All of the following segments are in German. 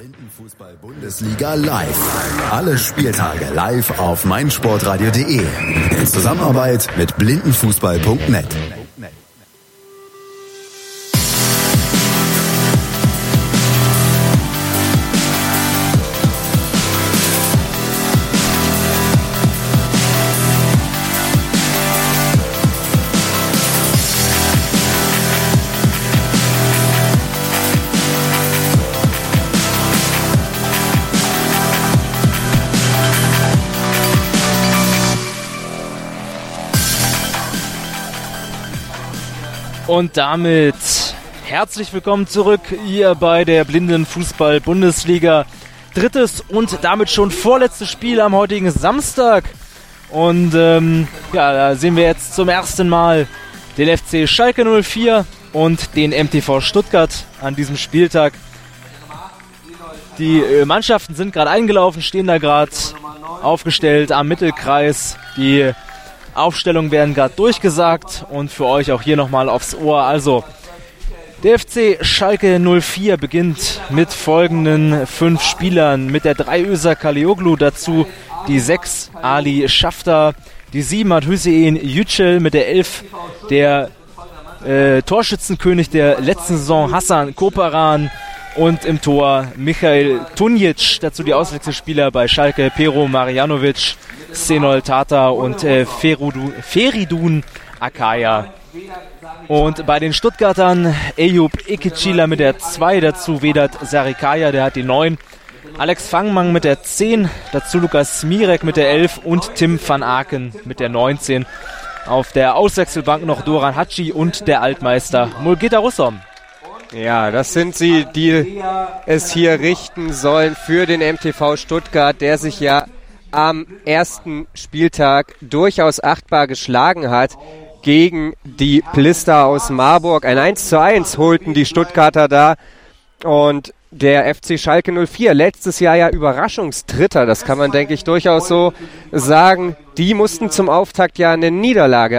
Blindenfußball-Bundesliga live. Alle Spieltage live auf meinsportradio.de. In Zusammenarbeit mit blindenfußball.net. Und damit herzlich willkommen zurück hier bei der Blinden Fußball Bundesliga. Drittes und damit schon vorletztes Spiel am heutigen Samstag. Und ähm, ja, da sehen wir jetzt zum ersten Mal den FC Schalke 04 und den MTV Stuttgart an diesem Spieltag. Die äh, Mannschaften sind gerade eingelaufen, stehen da gerade aufgestellt am Mittelkreis. Die Aufstellungen werden gerade durchgesagt und für euch auch hier nochmal aufs Ohr. Also, der FC Schalke 04 beginnt mit folgenden fünf Spielern. Mit der 3 Öser Kalioglu dazu die 6 Ali Schafter, die 7 hat Hüseyin Yücel mit der 11 der äh, Torschützenkönig der letzten Saison Hassan Koparan und im Tor Michael Tunjic, dazu die Auswechselspieler bei Schalke Pero Marjanovic, Senol Tata und äh, Feridun, Akaya. Und bei den Stuttgartern Eyüp Ikicila mit der 2, dazu Vedat Sarikaya, der hat die 9. Alex Fangmann mit der 10, dazu Lukas Smirek mit der 11 und Tim van Aken mit der 19. Auf der Auswechselbank noch Doran Hatschi und der Altmeister Mulgita Russom. Ja, das sind sie, die es hier richten sollen für den MTV Stuttgart, der sich ja am ersten Spieltag durchaus achtbar geschlagen hat gegen die Plister aus Marburg. Ein 1 zu 1 holten die Stuttgarter da und der FC Schalke 04, letztes Jahr ja Überraschungstritter, das kann man, denke ich, durchaus so sagen. Die mussten zum Auftakt ja eine Niederlage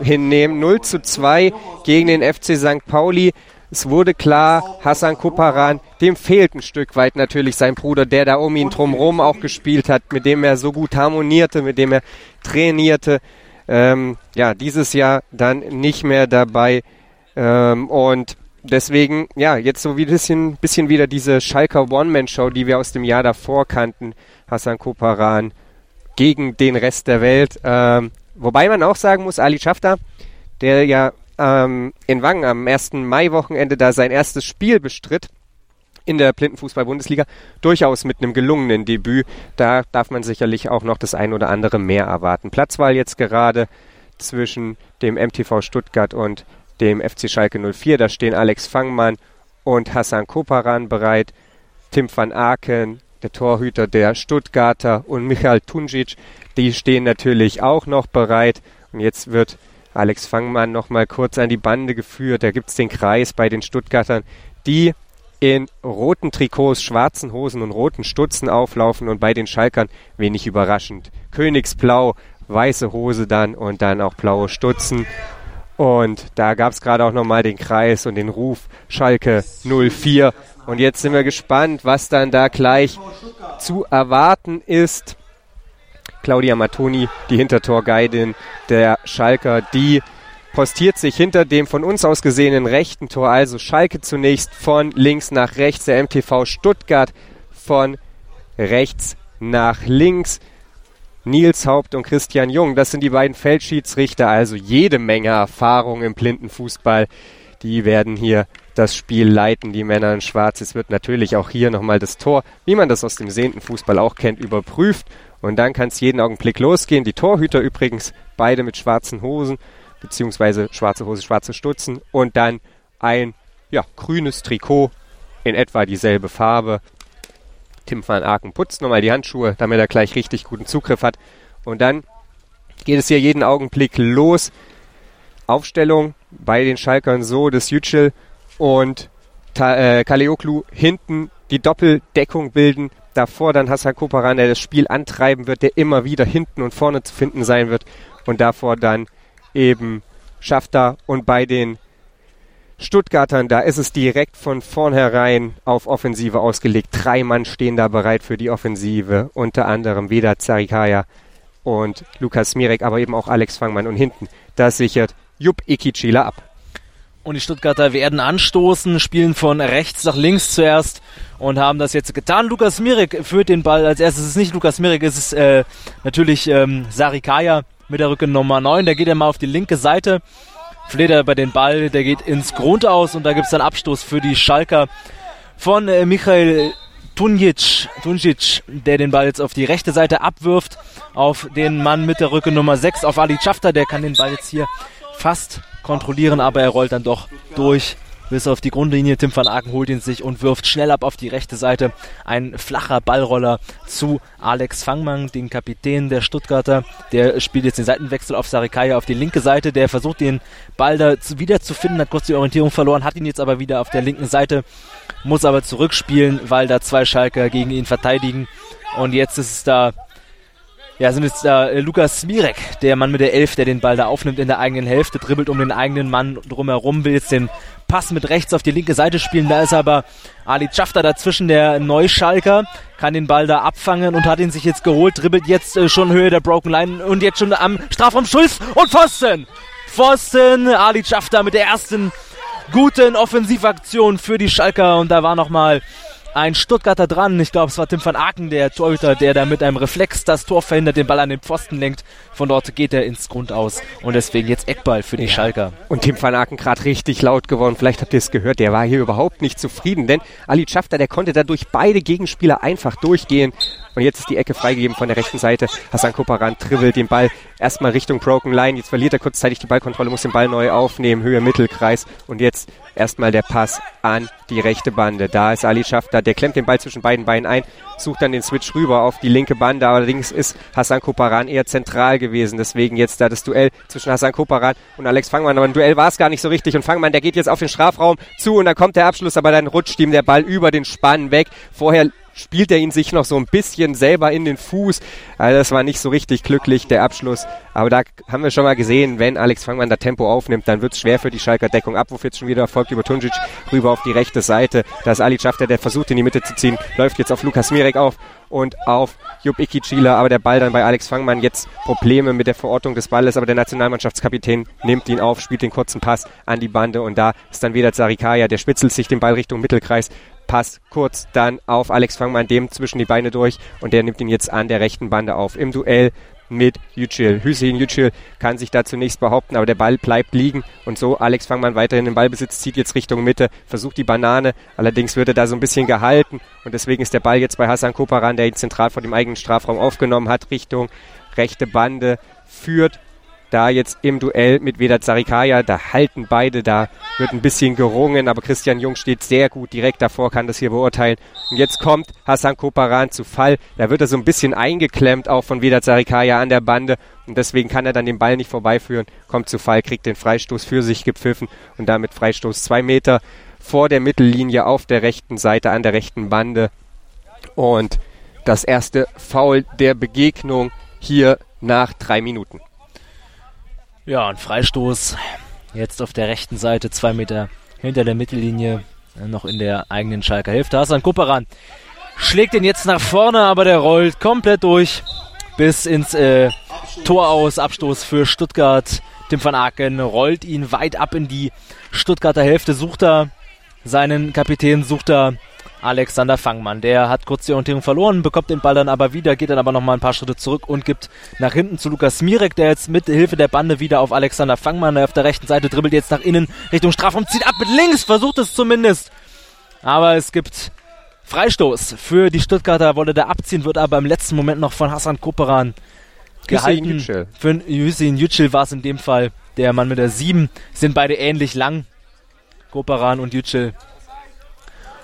äh, hinnehmen. 0 zu 2 gegen den FC St. Pauli. Es wurde klar, Hassan Kuparan, dem fehlt ein Stück weit natürlich sein Bruder, der da um ihn drumherum auch gespielt hat, mit dem er so gut harmonierte, mit dem er trainierte. Ähm, ja, dieses Jahr dann nicht mehr dabei. Ähm, und deswegen, ja, jetzt so ein bisschen, bisschen wieder diese Schalker One-Man-Show, die wir aus dem Jahr davor kannten. Hassan Koparan gegen den Rest der Welt. Ähm, wobei man auch sagen muss, Ali Schafter, der ja ähm, in Wangen am 1. Mai-Wochenende da sein erstes Spiel bestritt in der Blindenfußball-Bundesliga, durchaus mit einem gelungenen Debüt. Da darf man sicherlich auch noch das ein oder andere mehr erwarten. Platzwahl jetzt gerade zwischen dem MTV Stuttgart und dem FC Schalke 04. Da stehen Alex Fangmann und Hassan Koparan bereit. Tim van Aken, der Torhüter der Stuttgarter und Michael Tunjic, die stehen natürlich auch noch bereit. Und jetzt wird Alex Fangmann nochmal kurz an die Bande geführt. Da gibt es den Kreis bei den Stuttgartern, die in roten Trikots, schwarzen Hosen und roten Stutzen auflaufen und bei den Schalkern wenig überraschend. Königsblau, weiße Hose dann und dann auch blaue Stutzen. Und da gab es gerade auch nochmal den Kreis und den Ruf Schalke 04. Und jetzt sind wir gespannt, was dann da gleich zu erwarten ist. Claudia Matoni, die Hintertorguidin der Schalker, die postiert sich hinter dem von uns aus gesehenen rechten Tor. Also Schalke zunächst von links nach rechts, der MTV Stuttgart von rechts nach links. Nils Haupt und Christian Jung, das sind die beiden Feldschiedsrichter, also jede Menge Erfahrung im Blindenfußball. Die werden hier das Spiel leiten, die Männer in Schwarz. Es wird natürlich auch hier nochmal das Tor, wie man das aus dem sehenden Fußball auch kennt, überprüft und dann kann es jeden Augenblick losgehen. Die Torhüter übrigens beide mit schwarzen Hosen, beziehungsweise schwarze Hose, schwarze Stutzen. Und dann ein ja, grünes Trikot in etwa dieselbe Farbe. Tim van Aken putzt nochmal die Handschuhe, damit er gleich richtig guten Zugriff hat. Und dann geht es hier jeden Augenblick los. Aufstellung bei den Schalkern so, dass Yücel und Ta äh, Kaleoklu hinten die Doppeldeckung bilden davor dann Hassan Koparan, der das Spiel antreiben wird, der immer wieder hinten und vorne zu finden sein wird und davor dann eben Schafter und bei den Stuttgartern, da ist es direkt von vornherein auf Offensive ausgelegt. Drei Mann stehen da bereit für die Offensive, unter anderem Veda Zarikaya und Lukas Mirek, aber eben auch Alex Fangmann. Und hinten, das sichert Jupp Ikichila ab. Und die Stuttgarter werden anstoßen, spielen von rechts nach links zuerst und haben das jetzt getan. Lukas Mirek führt den Ball als erstes. Es ist nicht Lukas Mirek, es ist äh, natürlich ähm, Sarikaya mit der Rücke Nummer 9. Der geht ja mal auf die linke Seite, fleht bei den Ball, der geht ins Grund aus und da gibt es dann Abstoß für die Schalker von äh, Michael Tunjic, Tunjic, der den Ball jetzt auf die rechte Seite abwirft, auf den Mann mit der Rücke Nummer 6, auf Ali Chafta, der kann den Ball jetzt hier fast kontrollieren, aber er rollt dann doch durch bis auf die Grundlinie. Tim van Aken holt ihn sich und wirft schnell ab auf die rechte Seite. Ein flacher Ballroller zu Alex Fangmann, den Kapitän der Stuttgarter. Der spielt jetzt den Seitenwechsel auf Sarikaya auf die linke Seite. Der versucht den Ball da wieder zu finden, hat kurz die Orientierung verloren, hat ihn jetzt aber wieder auf der linken Seite, muss aber zurückspielen, weil da zwei Schalker gegen ihn verteidigen. Und jetzt ist es da ja, sind jetzt äh, Lukas Smirek, der Mann mit der Elf, der den Ball da aufnimmt in der eigenen Hälfte, dribbelt um den eigenen Mann drumherum, will jetzt den Pass mit rechts auf die linke Seite spielen. Da ist aber Ali Chafta dazwischen, der Neuschalker, kann den Ball da abfangen und hat ihn sich jetzt geholt, dribbelt jetzt äh, schon Höhe der Broken Line und jetzt schon am Strafraum Schulz und Pfosten! Pfosten, Ali Chafta mit der ersten guten Offensivaktion für die Schalker und da war nochmal ein Stuttgarter dran. Ich glaube, es war Tim van Aken, der Torhüter, der da mit einem Reflex das Tor verhindert, den Ball an den Pfosten lenkt. Von dort geht er ins Grund aus. Und deswegen jetzt Eckball für die ja. Schalker. Und Tim van Aken gerade richtig laut geworden. Vielleicht habt ihr es gehört. Der war hier überhaupt nicht zufrieden, denn Ali Schafter, der konnte dadurch beide Gegenspieler einfach durchgehen. Und jetzt ist die Ecke freigegeben von der rechten Seite. Hassan Koparan dribbelt den Ball erstmal Richtung Broken Line. Jetzt verliert er kurzzeitig die Ballkontrolle, muss den Ball neu aufnehmen. Höhe Mittelkreis. Und jetzt erstmal der Pass an die rechte Bande. Da ist Ali Schafter, der klemmt den Ball zwischen beiden Beinen ein, sucht dann den Switch rüber auf die linke Bande. Allerdings ist Hassan Koparan eher zentral gewesen. Deswegen jetzt da das Duell zwischen Hassan Koparan und Alex Fangmann. Aber ein Duell war es gar nicht so richtig. Und Fangmann, der geht jetzt auf den Strafraum zu und da kommt der Abschluss, aber dann rutscht ihm der Ball über den Spann weg. Vorher spielt er ihn sich noch so ein bisschen selber in den Fuß. Also das war nicht so richtig glücklich, der Abschluss. Aber da haben wir schon mal gesehen, wenn Alex Fangmann da Tempo aufnimmt, dann wird es schwer für die Schalker Deckung. Abwurf jetzt schon wieder erfolgt über Tunjic rüber auf die rechte Seite. Da ist Ali Schafter, der versucht in die Mitte zu ziehen, läuft jetzt auf Lukas Mirek auf und auf Jupp Ikichila, aber der Ball dann bei Alex Fangmann jetzt Probleme mit der Verortung des Balles, aber der Nationalmannschaftskapitän nimmt ihn auf, spielt den kurzen Pass an die Bande und da ist dann wieder Zarikaya, der spitzelt sich den Ball Richtung Mittelkreis, Pass kurz dann auf. Alex Fangmann, dem zwischen die Beine durch. Und der nimmt ihn jetzt an der rechten Bande auf. Im Duell mit Yücel. Hüseyin Yücel kann sich da zunächst behaupten, aber der Ball bleibt liegen. Und so Alex Fangmann weiterhin den Ballbesitz, zieht jetzt Richtung Mitte, versucht die Banane, allerdings wird er da so ein bisschen gehalten. Und deswegen ist der Ball jetzt bei Hassan Koparan, der ihn zentral vor dem eigenen Strafraum aufgenommen hat, Richtung rechte Bande, führt da jetzt im Duell mit Vedat Sarikaya, da halten beide, da wird ein bisschen gerungen, aber Christian Jung steht sehr gut direkt davor, kann das hier beurteilen. Und jetzt kommt Hassan Koparan zu Fall, da wird er so ein bisschen eingeklemmt, auch von Vedat Sarikaya an der Bande und deswegen kann er dann den Ball nicht vorbeiführen, kommt zu Fall, kriegt den Freistoß für sich gepfiffen und damit Freistoß zwei Meter vor der Mittellinie auf der rechten Seite an der rechten Bande und das erste Foul der Begegnung hier nach drei Minuten. Ja, ein Freistoß. Jetzt auf der rechten Seite, zwei Meter hinter der Mittellinie, noch in der eigenen Schalker Hälfte. Hasan Kupperan schlägt den jetzt nach vorne, aber der rollt komplett durch bis ins äh, Tor aus. Abstoß für Stuttgart. Tim van Aken rollt ihn weit ab in die Stuttgarter Hälfte, sucht er seinen Kapitän, sucht er Alexander Fangmann. Der hat kurz die Orientierung verloren, bekommt den Ball dann aber wieder, geht dann aber nochmal ein paar Schritte zurück und gibt nach hinten zu Lukas Mirek, der jetzt mit Hilfe der Bande wieder auf Alexander Fangmann auf der rechten Seite dribbelt jetzt nach innen Richtung Strafraum, zieht ab mit links, versucht es zumindest. Aber es gibt Freistoß für die Stuttgarter, wollte da abziehen, wird aber im letzten Moment noch von Hassan Koperan gehalten. Für Hüseyin Yücel war es in dem Fall der Mann mit der 7. Sind beide ähnlich lang. Koperan und Yücel.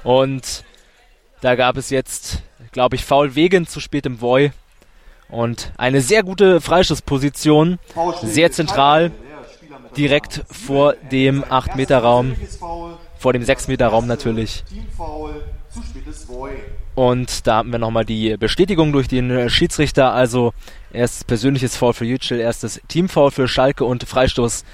Und da gab es jetzt, glaube ich, Foul wegen zu spät im Voy. Und eine sehr gute Freistoßposition, sehr zentral, direkt vor dem 8-Meter-Raum, vor dem 6-Meter-Raum natürlich. Und da haben wir nochmal die Bestätigung durch den Schiedsrichter. Also erstes persönliches Foul für Yücel, erstes Teamfoul für Schalke und Freistoß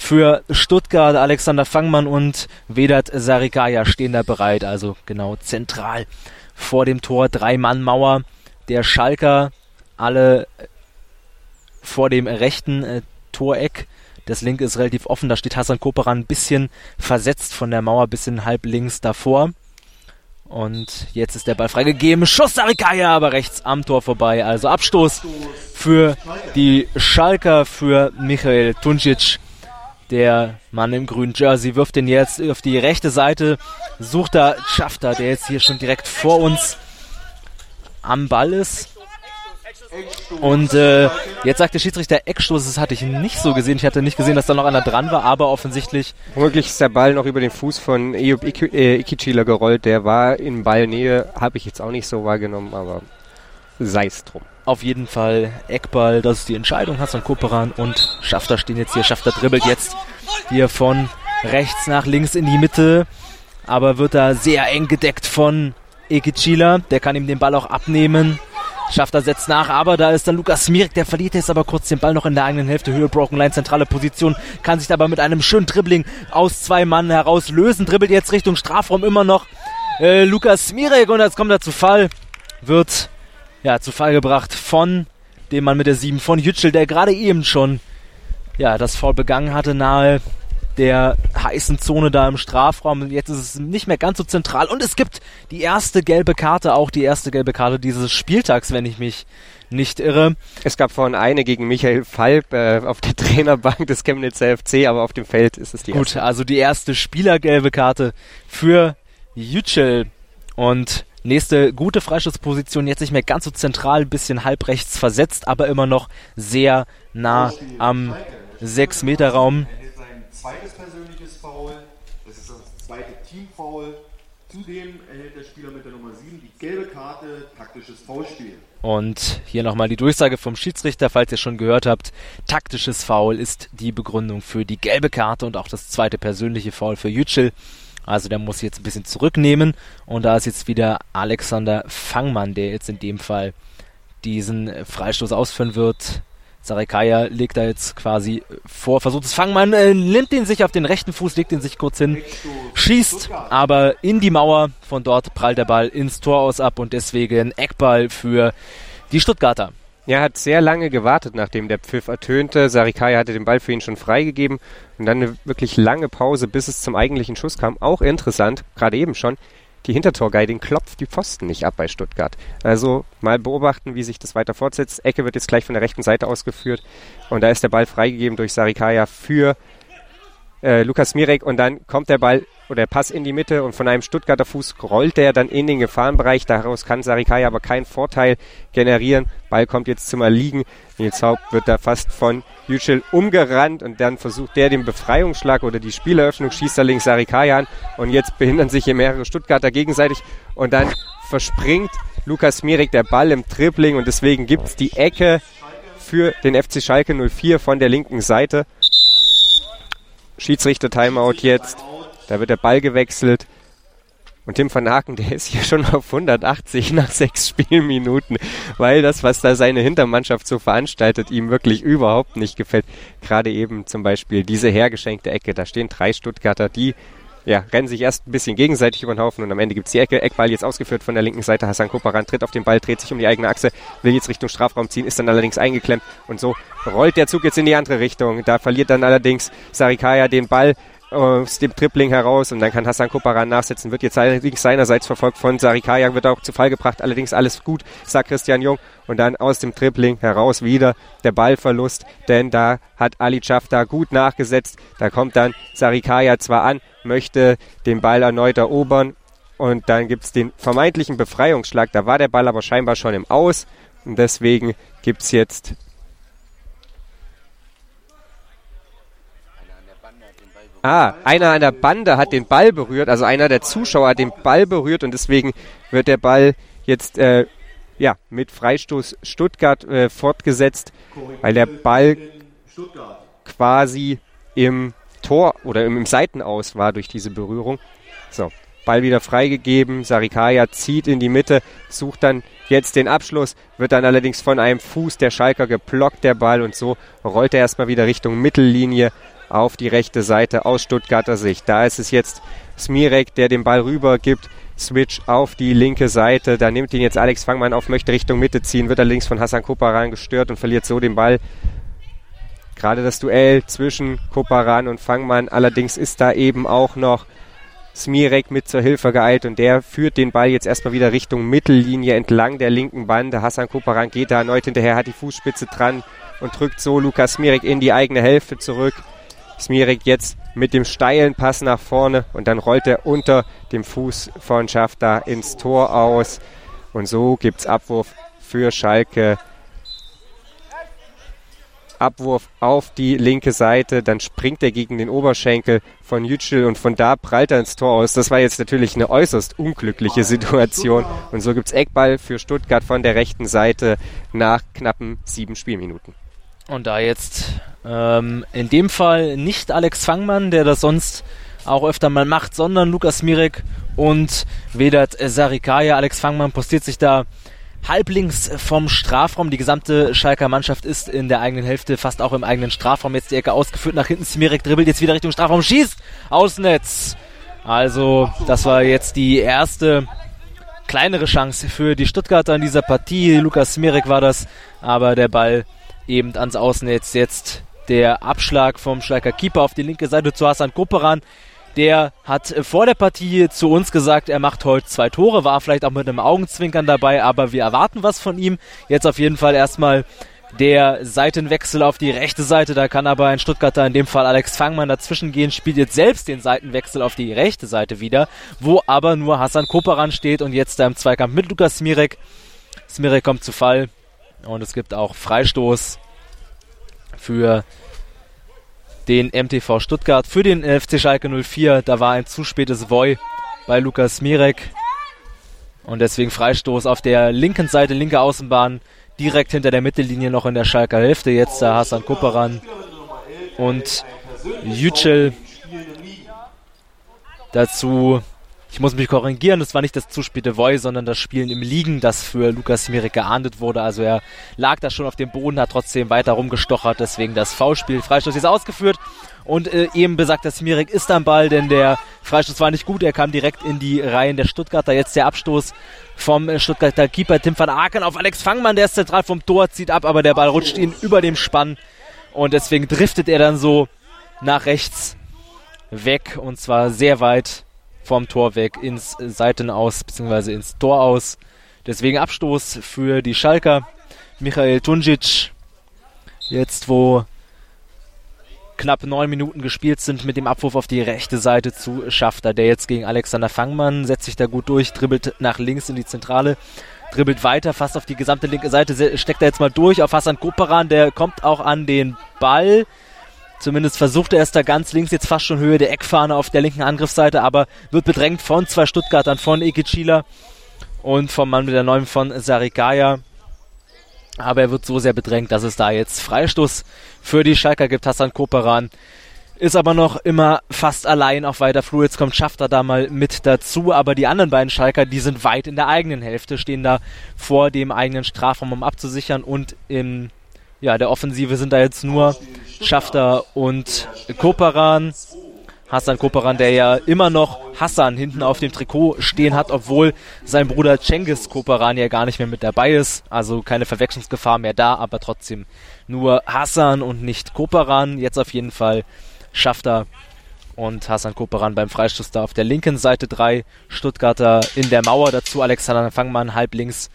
für Stuttgart. Alexander Fangmann und Vedat Sarikaya stehen da bereit, also genau zentral vor dem Tor. Drei-Mann-Mauer. Der Schalker, alle vor dem rechten äh, Toreck. Das linke ist relativ offen, da steht Hassan Koperan ein bisschen versetzt von der Mauer, bisschen halb links davor. Und jetzt ist der Ball freigegeben. Schuss Sarikaya, aber rechts am Tor vorbei. Also Abstoß für die Schalker, für Michael Tuncic. Der Mann im grünen Jersey wirft den jetzt auf die rechte Seite. Sucht da Schafter, der jetzt hier schon direkt vor uns am Ball ist. Und äh, jetzt sagt der Schiedsrichter Eckstoß, das hatte ich nicht so gesehen. Ich hatte nicht gesehen, dass da noch einer dran war, aber offensichtlich. Womöglich ist der Ball noch über den Fuß von Eyüp Ikichila gerollt. Der war in Ballnähe, habe ich jetzt auch nicht so wahrgenommen, aber sei es drum. Auf jeden Fall Eckball, das ist die Entscheidung. Hassan Koperan und Schafter stehen jetzt hier. Schafter dribbelt jetzt hier von rechts nach links in die Mitte, aber wird da sehr eng gedeckt von Ekichila. Der kann ihm den Ball auch abnehmen. Schafter setzt nach, aber da ist dann Lukas Smirik, der verliert jetzt aber kurz den Ball noch in der eigenen Hälfte. Höhe Broken Line, zentrale Position, kann sich aber mit einem schönen Dribbling aus zwei Mann heraus lösen. Dribbelt jetzt Richtung Strafraum immer noch äh, Lukas Smirik und jetzt kommt er zu Fall. Wird ja zu Fall gebracht von dem Mann mit der 7 von Yücel, der gerade eben schon ja das Foul begangen hatte nahe der heißen Zone da im Strafraum. Jetzt ist es nicht mehr ganz so zentral. Und es gibt die erste gelbe Karte, auch die erste gelbe Karte dieses Spieltags, wenn ich mich nicht irre. Es gab vorhin eine gegen Michael Falb äh, auf der Trainerbank des Chemnitzer FC, aber auf dem Feld ist es die Gut, erste. also die erste Spielergelbe Karte für Yücel. Und nächste gute Freischussposition, jetzt nicht mehr ganz so zentral, bisschen halb rechts versetzt, aber immer noch sehr nah am 6-Meter-Raum zweites persönliches Foul. Das ist das zweite Teamfoul. Zudem erhält der Spieler mit der Nummer 7 die gelbe Karte, taktisches Foulspiel. Und hier nochmal die Durchsage vom Schiedsrichter, falls ihr schon gehört habt. Taktisches Foul ist die Begründung für die gelbe Karte und auch das zweite persönliche Foul für Yücel. Also der muss jetzt ein bisschen zurücknehmen. Und da ist jetzt wieder Alexander Fangmann, der jetzt in dem Fall diesen Freistoß ausführen wird. Sarekaya legt da jetzt quasi vor, versucht es Fangmann, äh, nimmt den sich auf den rechten Fuß, legt den sich kurz hin, schießt aber in die Mauer. Von dort prallt der Ball ins Tor aus ab und deswegen Eckball für die Stuttgarter. Er hat sehr lange gewartet, nachdem der Pfiff ertönte. Sarikaya hatte den Ball für ihn schon freigegeben und dann eine wirklich lange Pause, bis es zum eigentlichen Schuss kam. Auch interessant, gerade eben schon die Hintertorguiding klopft die Pfosten nicht ab bei Stuttgart. Also mal beobachten, wie sich das weiter fortsetzt. Ecke wird jetzt gleich von der rechten Seite ausgeführt und da ist der Ball freigegeben durch Sarikaya für äh, Lukas Mirek und dann kommt der Ball oder der Pass in die Mitte und von einem Stuttgarter Fuß rollt der dann in den Gefahrenbereich. Daraus kann Sarikaya aber keinen Vorteil generieren. Ball kommt jetzt zum Erliegen. Nils Haupt wird da fast von Yücel umgerannt und dann versucht der den Befreiungsschlag oder die Spieleröffnung, schießt da links Sarikaya an und jetzt behindern sich hier mehrere Stuttgarter gegenseitig und dann verspringt Lukas Mirek der Ball im Tripling und deswegen gibt es die Ecke für den FC Schalke 04 von der linken Seite. Schiedsrichter Timeout jetzt. Da wird der Ball gewechselt. Und Tim van Haken, der ist hier schon auf 180 nach sechs Spielminuten, weil das, was da seine Hintermannschaft so veranstaltet, ihm wirklich überhaupt nicht gefällt. Gerade eben zum Beispiel diese hergeschenkte Ecke. Da stehen drei Stuttgarter, die ja, rennen sich erst ein bisschen gegenseitig über den Haufen und am Ende gibt es die Ecke. Eckball jetzt ausgeführt von der linken Seite. Hassan Koparan tritt auf den Ball, dreht sich um die eigene Achse, will jetzt Richtung Strafraum ziehen, ist dann allerdings eingeklemmt und so rollt der Zug jetzt in die andere Richtung. Da verliert dann allerdings Sarikaya den Ball aus dem Tripling heraus und dann kann Hassan Koparan nachsetzen, wird jetzt allerdings seinerseits verfolgt von Sarikaya, wird auch zu Fall gebracht, allerdings alles gut, sagt Christian Jung. Und dann aus dem Tripling heraus wieder der Ballverlust, denn da hat Ali Chafta gut nachgesetzt, da kommt dann Sarikaya zwar an, möchte den Ball erneut erobern und dann gibt es den vermeintlichen Befreiungsschlag, da war der Ball aber scheinbar schon im Aus und deswegen gibt es jetzt Ah, einer an der Bande hat den Ball berührt, also einer der Zuschauer hat den Ball berührt und deswegen wird der Ball jetzt äh, ja, mit Freistoß Stuttgart äh, fortgesetzt, weil der Ball quasi im Tor oder im, Seitenaus war durch diese Berührung. So, Ball wieder freigegeben. Sarikaya zieht in die Mitte, sucht dann jetzt den Abschluss, wird dann allerdings von einem Fuß der Schalker geblockt, der Ball, und so rollt er erstmal wieder Richtung Mittellinie auf die rechte Seite aus Stuttgarter Sicht. Da ist es jetzt Smirek, der den Ball rüber gibt. Switch auf die linke Seite. Da nimmt ihn jetzt Alex Fangmann auf, möchte Richtung Mitte ziehen, wird allerdings von Hassan Koparan gestört und verliert so den Ball. Gerade das Duell zwischen Koparan und Fangmann. Allerdings ist da eben auch noch Smirek mit zur Hilfe geeilt und der führt den Ball jetzt erstmal wieder Richtung Mittellinie entlang der linken Bande. Hassan Koparan geht da erneut hinterher, hat die Fußspitze dran und drückt so Lukas Smirek in die eigene Hälfte zurück. Smirek jetzt mit dem steilen Pass nach vorne und dann rollt er unter dem Fuß von Schafta ins Tor aus. Und so gibt es Abwurf für Schalke. Abwurf auf die linke Seite, dann springt er gegen den Oberschenkel von Yücel und von da prallt er ins Tor aus. Das war jetzt natürlich eine äußerst unglückliche Situation und so gibt es Eckball für Stuttgart von der rechten Seite nach knappen sieben Spielminuten. Und da jetzt ähm, in dem Fall nicht Alex Fangmann, der das sonst auch öfter mal macht, sondern Lukas Mirek und Vedat Sarikaya. Alex Fangmann postiert sich da halblinks vom Strafraum. Die gesamte Schalker Mannschaft ist in der eigenen Hälfte, fast auch im eigenen Strafraum. Jetzt die Ecke ausgeführt nach hinten. Smirek dribbelt jetzt wieder Richtung Strafraum, schießt Außennetz. Also, das war jetzt die erste kleinere Chance für die Stuttgarter in dieser Partie. Lukas Smirek war das, aber der Ball eben ans Außennetz. Jetzt der Abschlag vom Schalker Keeper auf die linke Seite zu Hassan Koperan. Der hat vor der Partie zu uns gesagt, er macht heute zwei Tore, war vielleicht auch mit einem Augenzwinkern dabei, aber wir erwarten was von ihm. Jetzt auf jeden Fall erstmal der Seitenwechsel auf die rechte Seite. Da kann aber ein Stuttgarter, in dem Fall Alex Fangmann, dazwischen gehen, spielt jetzt selbst den Seitenwechsel auf die rechte Seite wieder, wo aber nur Hassan Koperan steht und jetzt da im Zweikampf mit Lukas Smirek. Smirek kommt zu Fall und es gibt auch Freistoß für den MTV Stuttgart. Für den FC Schalke 04, da war ein zu spätes Voy bei Lukas Mirek. Und deswegen Freistoß auf der linken Seite, linke Außenbahn, direkt hinter der Mittellinie noch in der Schalker Hälfte. Jetzt der Hassan Kupperan und Yücel. Dazu ich muss mich korrigieren, das war nicht das zu späte Voy, sondern das Spielen im Liegen, das für Lukas Smirek geahndet wurde. Also er lag da schon auf dem Boden, hat trotzdem weiter rumgestochert, deswegen das Foulspiel. Freistoß ist ausgeführt und äh, eben besagter Smirek ist am Ball, denn der Freistoß war nicht gut, er kam direkt in die Reihen der Stuttgarter. Jetzt der Abstoß vom äh, Stuttgarter Keeper Tim van Aken auf Alex Fangmann, der ist zentral vom Tor, zieht ab, aber der Ball rutscht ihn über dem Spann und deswegen driftet er dann so nach rechts weg und zwar sehr weit vom Tor weg ins Seitenaus bzw. ins Tor aus. Deswegen Abstoß für die Schalker. Michael Tunjic, jetzt wo knapp neun Minuten gespielt sind, mit dem Abwurf auf die rechte Seite zu Schafter, der jetzt gegen Alexander Fangmann setzt sich da gut durch, dribbelt nach links in die Zentrale, dribbelt weiter, fast auf die gesamte linke Seite, steckt er jetzt mal durch auf Hassan Koperan, der kommt auch an den Ball, Zumindest versucht er es da ganz links, jetzt fast schon Höhe der Eckfahne auf der linken Angriffsseite, aber wird bedrängt von zwei Stuttgartern, von Ikechila und vom Mann mit der neuen von Sarikaya. Aber er wird so sehr bedrängt, dass es da jetzt Freistoß für die Schalker gibt. Hassan Koperan ist aber noch immer fast allein auf weiter Flur. Jetzt kommt Schafter da mal mit dazu, aber die anderen beiden Schalker, die sind weit in der eigenen Hälfte, stehen da vor dem eigenen Strafraum, um abzusichern und im ja, der Offensive sind da jetzt nur Schafter und Koperan. Hassan Koperan, der ja immer noch Hassan hinten auf dem Trikot stehen hat, obwohl sein Bruder Cengiz Koperan ja gar nicht mehr mit dabei ist. Also keine Verwechslungsgefahr mehr da, aber trotzdem nur Hassan und nicht Koperan. Jetzt auf jeden Fall Schafter und Hassan Koperan beim Freistoß da auf der linken Seite. Drei Stuttgarter in der Mauer. Dazu Alexander Fangmann halb links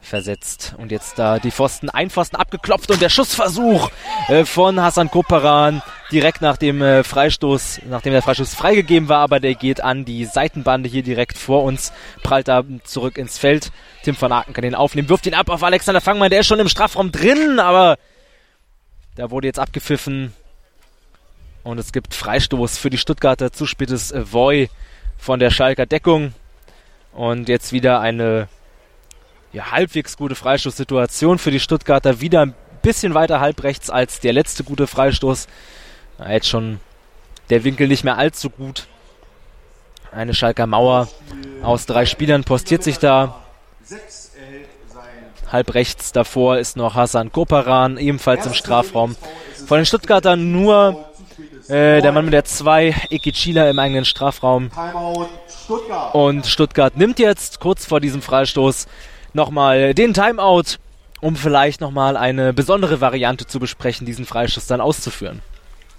versetzt. Und jetzt da die Pfosten, ein Pfosten abgeklopft und der Schussversuch äh, von Hassan Koperan direkt nach dem äh, Freistoß, nachdem der Freistoß freigegeben war, aber der geht an die Seitenbande hier direkt vor uns, prallt da zurück ins Feld. Tim van Aken kann den aufnehmen, wirft ihn ab auf Alexander Fangmann, der ist schon im Strafraum drin, aber da wurde jetzt abgepfiffen und es gibt Freistoß für die Stuttgarter, zu spätes äh, Voy von der Schalker Deckung und jetzt wieder eine ja, halbwegs gute Freistoßsituation für die Stuttgarter. Wieder ein bisschen weiter halb rechts als der letzte gute Freistoß. Na, jetzt schon der Winkel nicht mehr allzu gut. Eine Schalker Mauer aus drei Spielern postiert sich da. Halb rechts davor ist noch Hassan Koparan, ebenfalls im Strafraum. Von den Stuttgartern nur Äh, der Mann mit der 2, Ikichila im eigenen Strafraum. Und Stuttgart nimmt jetzt kurz vor diesem Freistoß nochmal den Timeout, um vielleicht nochmal eine besondere Variante zu besprechen, diesen Freistoß dann auszuführen.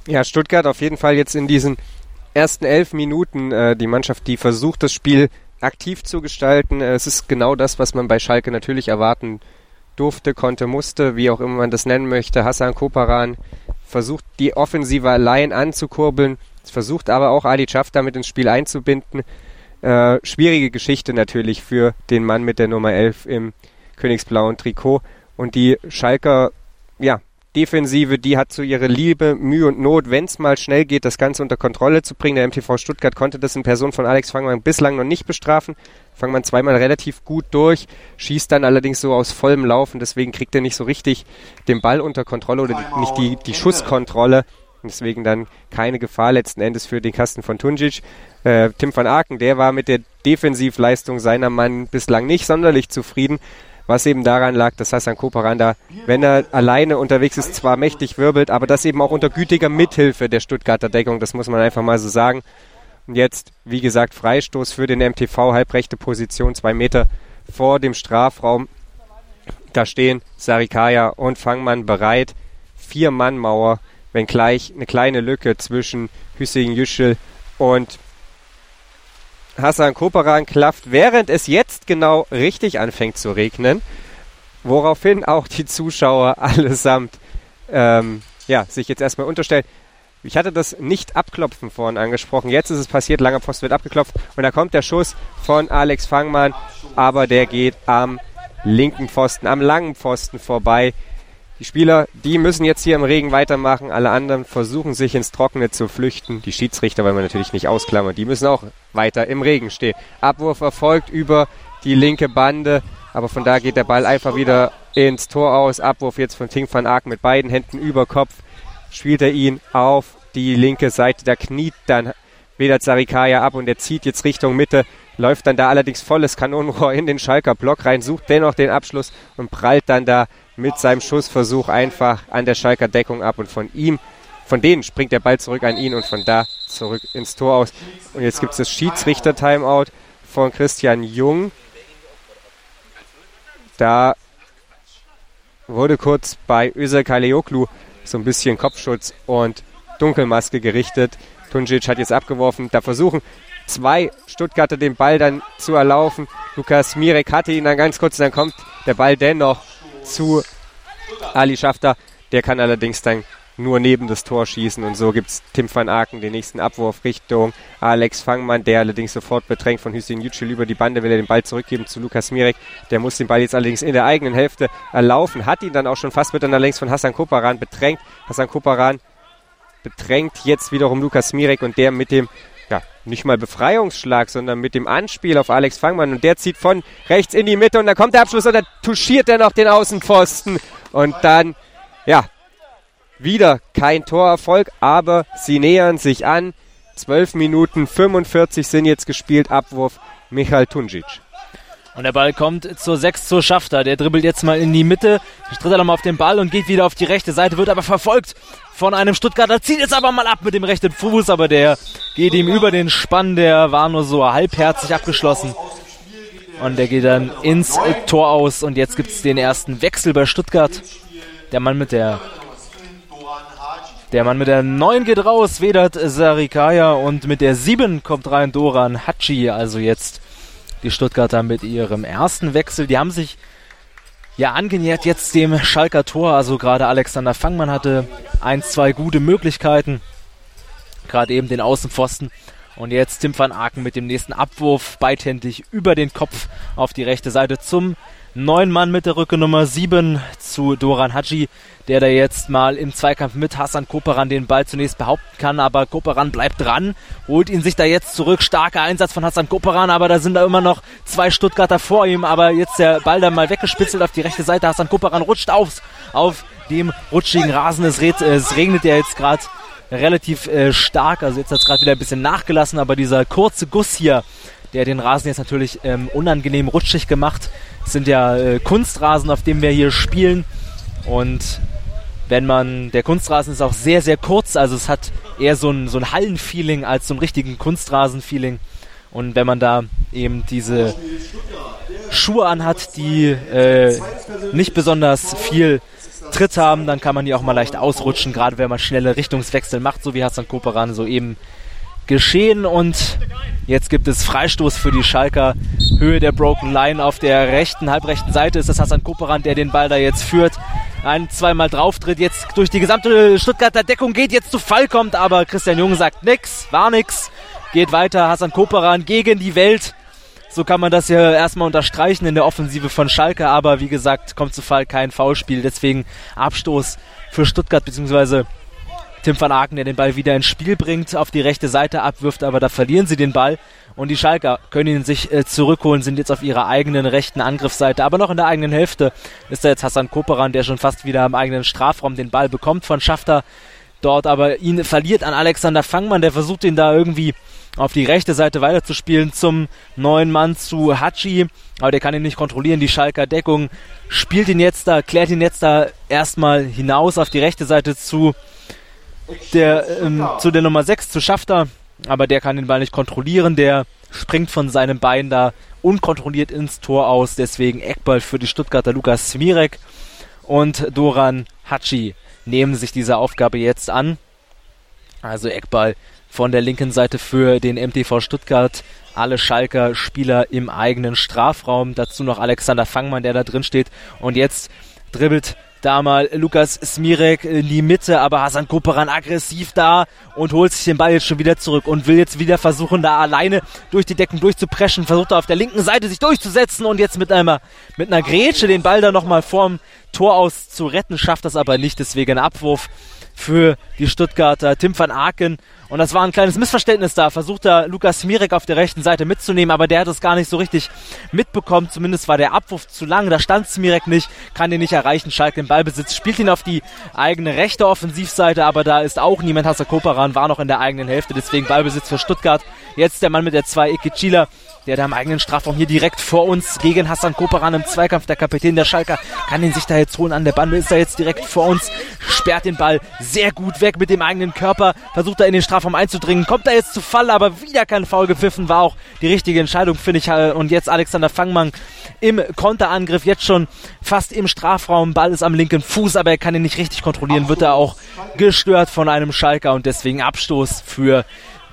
Ja, Stuttgart auf jeden Fall jetzt in diesen ersten elf Minuten äh, die Mannschaft, die versucht, das Spiel aktiv zu gestalten. Äh, es ist genau das, was man bei Schalke natürlich erwarten durfte, konnte, musste, wie auch immer man das nennen möchte. Hassan Koparan versucht, die Offensive allein anzukurbeln, versucht aber auch Ali Schaff damit ins Spiel einzubinden. Äh, schwierige Geschichte natürlich für den Mann mit der Nummer 11 im königsblauen Trikot. Und die Schalker, ja, Defensive, die hat so ihre Liebe, Mühe und Not, wenn es mal schnell geht, das Ganze unter Kontrolle zu bringen. Der MTV Stuttgart konnte das in Person von Alex Fangmann bislang noch nicht bestrafen. Fangmann zweimal relativ gut durch, schießt dann allerdings so aus vollem Laufen, deswegen kriegt er nicht so richtig den Ball unter Kontrolle oder die, nicht die, die Schusskontrolle. Deswegen dann keine Gefahr letzten Endes für den Kasten von Tunjic. Äh, Tim van Aken, der war mit der Defensivleistung seiner Mann bislang nicht sonderlich zufrieden was eben daran lag, dass Hassan Koparanda, wenn er alleine unterwegs ist, zwar mächtig wirbelt, aber das eben auch unter gütiger Mithilfe der Stuttgarter Deckung, das muss man einfach mal so sagen. Und jetzt, wie gesagt, Freistoß für den MTV, halbrechte Position, zwei Meter vor dem Strafraum. Da stehen Sarikaya und Fangmann bereit. Vier Mann Mauer, wenngleich eine kleine Lücke zwischen Hüseyin Yücel und Hassan Koperan klafft, während es jetzt genau richtig anfängt zu regnen, woraufhin auch die Zuschauer allesamt ähm, ja, sich jetzt erstmal unterstellen. Ich hatte das nicht abklopfen vorhin angesprochen. Jetzt ist es passiert, langer Post wird abgeklopft und da kommt der Schuss von Alex Fangmann, aber der geht am linken Pfosten, am langen Pfosten vorbei. Die Spieler, die müssen jetzt hier im Regen weitermachen. Alle anderen versuchen sich ins Trockene zu flüchten. Die Schiedsrichter wollen wir natürlich nicht ausklammern. Die müssen auch weiter im Regen stehen. Abwurf erfolgt über die linke Bande. Aber von da geht der Ball einfach wieder ins Tor aus. Abwurf jetzt von Ting van Aken mit beiden Händen über Kopf. Spielt er ihn auf die linke Seite. Da kniet dann wieder Zarikaya ab und er zieht jetzt Richtung Mitte. Läuft dann da allerdings volles Kanonenrohr in den Schalker Block rein, sucht dennoch den Abschluss und prallt dann da mit seinem Schussversuch einfach an der Schalker Deckung ab und von ihm, von denen springt der Ball zurück an ihn und von da zurück ins Tor aus. Und jetzt gibt es das Schiedsrichter-Timeout von Christian Jung. Da wurde kurz bei Özel Kaleoklu so ein bisschen Kopfschutz und Dunkelmaske gerichtet. Tunjic hat jetzt abgeworfen. Da versuchen zwei Stuttgarter den Ball dann zu erlaufen. Lukas Mirek hatte ihn dann ganz kurz, dann kommt der Ball dennoch zu Ali Schafter. Der kann allerdings dann nur neben das Tor schießen und so gibt es Tim van Aken den nächsten Abwurf Richtung Alex Fangmann, der allerdings sofort bedrängt von Hüseyin Yücel über die Bande will er den Ball zurückgeben zu Lukas Mirek. Der muss den Ball jetzt allerdings in der eigenen Hälfte erlaufen, hat ihn dann auch schon fast mit einer Längs von Hassan Koparan bedrängt. Hassan Koparan bedrängt jetzt wiederum Lukas Mirek und der mit dem nicht mal Befreiungsschlag, sondern mit dem Anspiel auf Alex Fangmann. Und der zieht von rechts in die Mitte und da kommt der Abschluss und dann touchiert er noch den Außenpfosten. Und dann, ja, wieder kein Torerfolg, aber sie nähern sich an. 12 Minuten 45 sind jetzt gespielt. Abwurf Michael Tunjic. Und der Ball kommt zur 6 zur Schafter. Der dribbelt jetzt mal in die Mitte, tritt er nochmal auf den Ball und geht wieder auf die rechte Seite, wird aber verfolgt von einem Stuttgarter. Zieht jetzt aber mal ab mit dem rechten Fuß, aber der geht ihm über den Spann. Der war nur so halbherzig abgeschlossen. Und der geht dann ins Tor aus. Und jetzt gibt es den ersten Wechsel bei Stuttgart. Der Mann mit der der Mann mit der 9 geht raus, Vedat Sarikaya und mit der 7 kommt rein Doran Hachi. Also jetzt die Stuttgarter mit ihrem ersten Wechsel. Die haben sich ja angenähert jetzt dem Schalker Tor. Also gerade Alexander Fangmann hatte ein, zwei gute Möglichkeiten. Gerade eben den Außenpfosten. Und jetzt Tim van Aken mit dem nächsten Abwurf beidhändig über den Kopf auf die rechte Seite zum neun Mann mit der Rücke Nummer 7 zu Doran Haji, der da jetzt mal im Zweikampf mit Hassan Koperan den Ball zunächst behaupten kann, aber Koperan bleibt dran, holt ihn sich da jetzt zurück. Starker Einsatz von Hassan Koperan, aber da sind da immer noch zwei Stuttgarter vor ihm, aber jetzt der Ball dann mal weggespitzelt auf die rechte Seite. Hassan Koperan rutscht auf, auf dem rutschigen Rasen. Es, es regnet ja jetzt gerade relativ äh, stark, also jetzt hat es gerade wieder ein bisschen nachgelassen, aber dieser kurze Guss hier, der den Rasen jetzt natürlich ähm, unangenehm rutschig gemacht. Das sind ja äh, Kunstrasen, auf dem wir hier spielen. Und wenn man, der Kunstrasen ist auch sehr, sehr kurz, also es hat eher so ein, so ein Hallenfeeling als so ein richtigen Kunstrasenfeeling. Und wenn man da eben diese Schuhe anhat, die äh, nicht besonders viel Tritt haben, dann kann man die auch mal leicht ausrutschen, gerade wenn man schnelle Richtungswechsel macht, so wie Hassan Koperan soeben geschehen. Und jetzt gibt es Freistoß für die Schalker. Höhe der Broken Line auf der rechten, halbrechten Seite ist das Hassan Koperan, der den Ball da jetzt führt. Ein, zweimal drauftritt, jetzt durch die gesamte Stuttgarter Deckung geht, jetzt zu Fall kommt, aber Christian Jung sagt nix, war nix geht weiter. Hassan Koperan gegen die Welt. So kann man das ja erstmal unterstreichen in der Offensive von Schalke, aber wie gesagt, kommt zu Fall kein Foulspiel. Deswegen Abstoß für Stuttgart, beziehungsweise Tim van Aken, der den Ball wieder ins Spiel bringt, auf die rechte Seite abwirft, aber da verlieren sie den Ball. Und die Schalker können ihn sich äh, zurückholen, sind jetzt auf ihrer eigenen rechten Angriffsseite. Aber noch in der eigenen Hälfte ist da jetzt Hassan Koperan, der schon fast wieder im eigenen Strafraum den Ball bekommt von Schafter. Dort aber ihn verliert an Alexander Fangmann, der versucht ihn da irgendwie auf die rechte Seite weiterzuspielen zum neuen Mann zu Hachi. Aber der kann ihn nicht kontrollieren. Die Schalker Deckung spielt ihn jetzt da, klärt ihn jetzt da erstmal hinaus auf die rechte Seite zu der, ähm, zu der Nummer 6, zu Schafter. Aber der kann den Ball nicht kontrollieren. Der springt von seinem Bein da unkontrolliert ins Tor aus. Deswegen Eckball für die Stuttgarter Lukas Smirek und Doran Hachi nehmen sich diese Aufgabe jetzt an. Also Eckball von der linken Seite für den MTV Stuttgart. Alle Schalker Spieler im eigenen Strafraum. Dazu noch Alexander Fangmann, der da drin steht. Und jetzt dribbelt da mal Lukas Smirek in die Mitte, aber Hasan Koperan aggressiv da und holt sich den Ball jetzt schon wieder zurück und will jetzt wieder versuchen, da alleine durch die Decken durchzupreschen. Versucht er auf der linken Seite sich durchzusetzen und jetzt mit einer, mit einer Grätsche den Ball da nochmal vorm Tor aus zu retten, schafft das aber nicht, deswegen Abwurf für die Stuttgarter. Tim van Aken und das war ein kleines Missverständnis da. Versucht er Lukas Mirek auf der rechten Seite mitzunehmen, aber der hat es gar nicht so richtig mitbekommen. Zumindest war der Abwurf zu lang. Da stand Smirek nicht, kann den nicht erreichen. Schalke im Ballbesitz, spielt ihn auf die eigene rechte Offensivseite, aber da ist auch niemand. Hassan Koparan war noch in der eigenen Hälfte, deswegen Ballbesitz für Stuttgart. Jetzt der Mann mit der 2, Ikichila der da im eigenen Strafraum hier direkt vor uns gegen Hassan Koperan im Zweikampf. Der Kapitän der Schalker kann ihn sich da jetzt holen an der Bande, ist da jetzt direkt vor uns, sperrt den Ball sehr gut weg mit dem eigenen Körper, versucht da in den Strafraum einzudringen, kommt da jetzt zu Fall, aber wieder kein Foul gepfiffen, war auch die richtige Entscheidung, finde ich. Und jetzt Alexander Fangmann im Konterangriff, jetzt schon fast im Strafraum, Ball ist am linken Fuß, aber er kann ihn nicht richtig kontrollieren, wird er auch gestört von einem Schalker und deswegen Abstoß für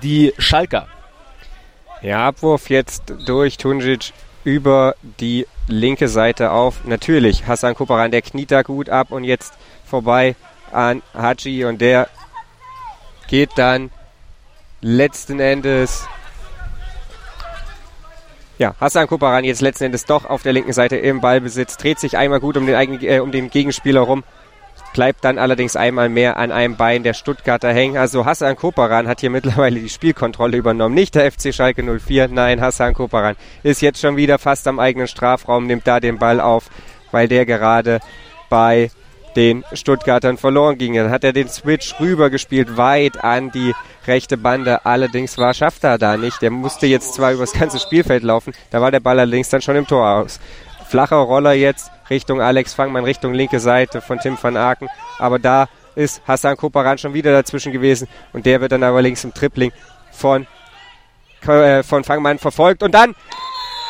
die Schalker. Ja, Abwurf jetzt durch Tunjic über die linke Seite auf. Natürlich, Hassan Kuparan, der kniet da gut ab und jetzt vorbei an Haji und der geht dann letzten Endes ja, Hassan Kuparan jetzt letzten Endes doch auf der linken Seite im Ballbesitz, dreht sich einmal gut um den, eigenen, äh, um den Gegenspieler rum, bleibt dann allerdings einmal mehr an einem Bein der Stuttgarter hängen. Also Hassan Koparan hat hier mittlerweile die Spielkontrolle übernommen. Nicht der FC Schalke 04, nein, Hassan Koparan ist jetzt schon wieder fast am eigenen Strafraum, nimmt da den Ball auf, weil der gerade bei den Stuttgartern verloren ging. Dann hat er den Switch rübergespielt, weit an die rechte Bande. Allerdings war Schafter da nicht. Der musste jetzt zwar übers ganze Spielfeld laufen, da war der Ball allerdings dann schon im Tor aus. Flacher Roller jetzt Richtung Alex Fangmann, Richtung linke Seite von Tim van Aken. Aber da ist Hassan Koparan schon wieder dazwischen gewesen und der wird dann aber links im Tripling von, äh, von Fangmann verfolgt. Und dann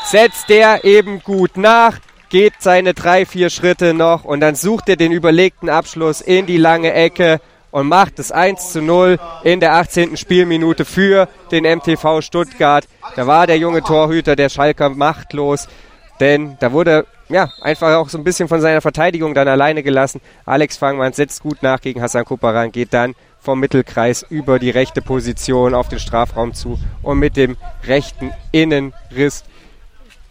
setzt der eben gut nach, geht seine drei, vier Schritte noch und dann sucht er den überlegten Abschluss in die lange Ecke und macht das 1 zu 0 in der 18. Spielminute für den MTV Stuttgart. Da war der junge Torhüter der Schalker machtlos. Denn da wurde ja einfach auch so ein bisschen von seiner Verteidigung dann alleine gelassen. Alex Fangmann setzt gut nach gegen Hassan Kuparan, geht dann vom Mittelkreis über die rechte Position auf den Strafraum zu und mit dem rechten Innenriss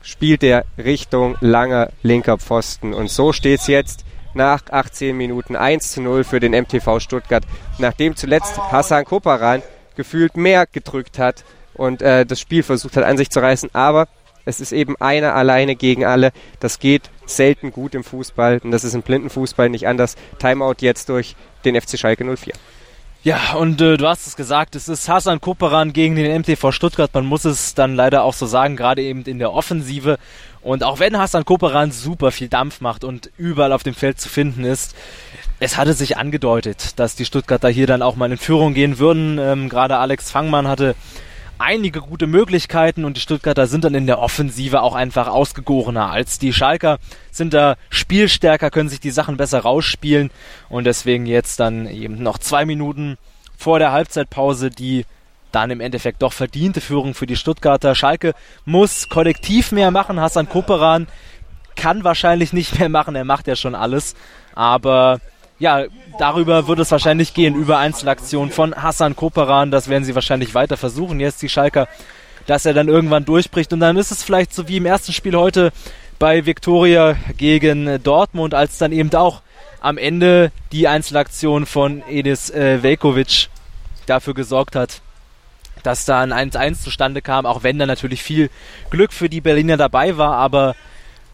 spielt er Richtung langer linker Pfosten. Und so steht es jetzt nach 18 Minuten 1 zu 0 für den MTV Stuttgart, nachdem zuletzt Hassan Koparan gefühlt mehr gedrückt hat und äh, das Spiel versucht hat an sich zu reißen. Aber es ist eben einer alleine gegen alle. Das geht selten gut im Fußball und das ist im blinden Fußball nicht anders. Timeout jetzt durch den FC Schalke 04. Ja, und äh, du hast es gesagt, es ist Hasan Koperan gegen den MTV Stuttgart. Man muss es dann leider auch so sagen, gerade eben in der Offensive. Und auch wenn Hasan Koperan super viel Dampf macht und überall auf dem Feld zu finden ist, es hatte sich angedeutet, dass die Stuttgarter hier dann auch mal in Führung gehen würden. Ähm, gerade Alex Fangmann hatte einige gute Möglichkeiten und die Stuttgarter sind dann in der Offensive auch einfach ausgegorener als die Schalker, sind da spielstärker, können sich die Sachen besser rausspielen und deswegen jetzt dann eben noch zwei Minuten vor der Halbzeitpause die dann im Endeffekt doch verdiente Führung für die Stuttgarter. Schalke muss kollektiv mehr machen. Hassan Koperan kann wahrscheinlich nicht mehr machen, er macht ja schon alles, aber ja, darüber wird es wahrscheinlich gehen, über Einzelaktionen von Hassan Koperan. Das werden sie wahrscheinlich weiter versuchen. Jetzt die Schalker, dass er dann irgendwann durchbricht. Und dann ist es vielleicht so wie im ersten Spiel heute bei Viktoria gegen Dortmund, als dann eben auch am Ende die Einzelaktion von Edis äh, Velkovic dafür gesorgt hat, dass da ein 1-1 zustande kam, auch wenn da natürlich viel Glück für die Berliner dabei war, aber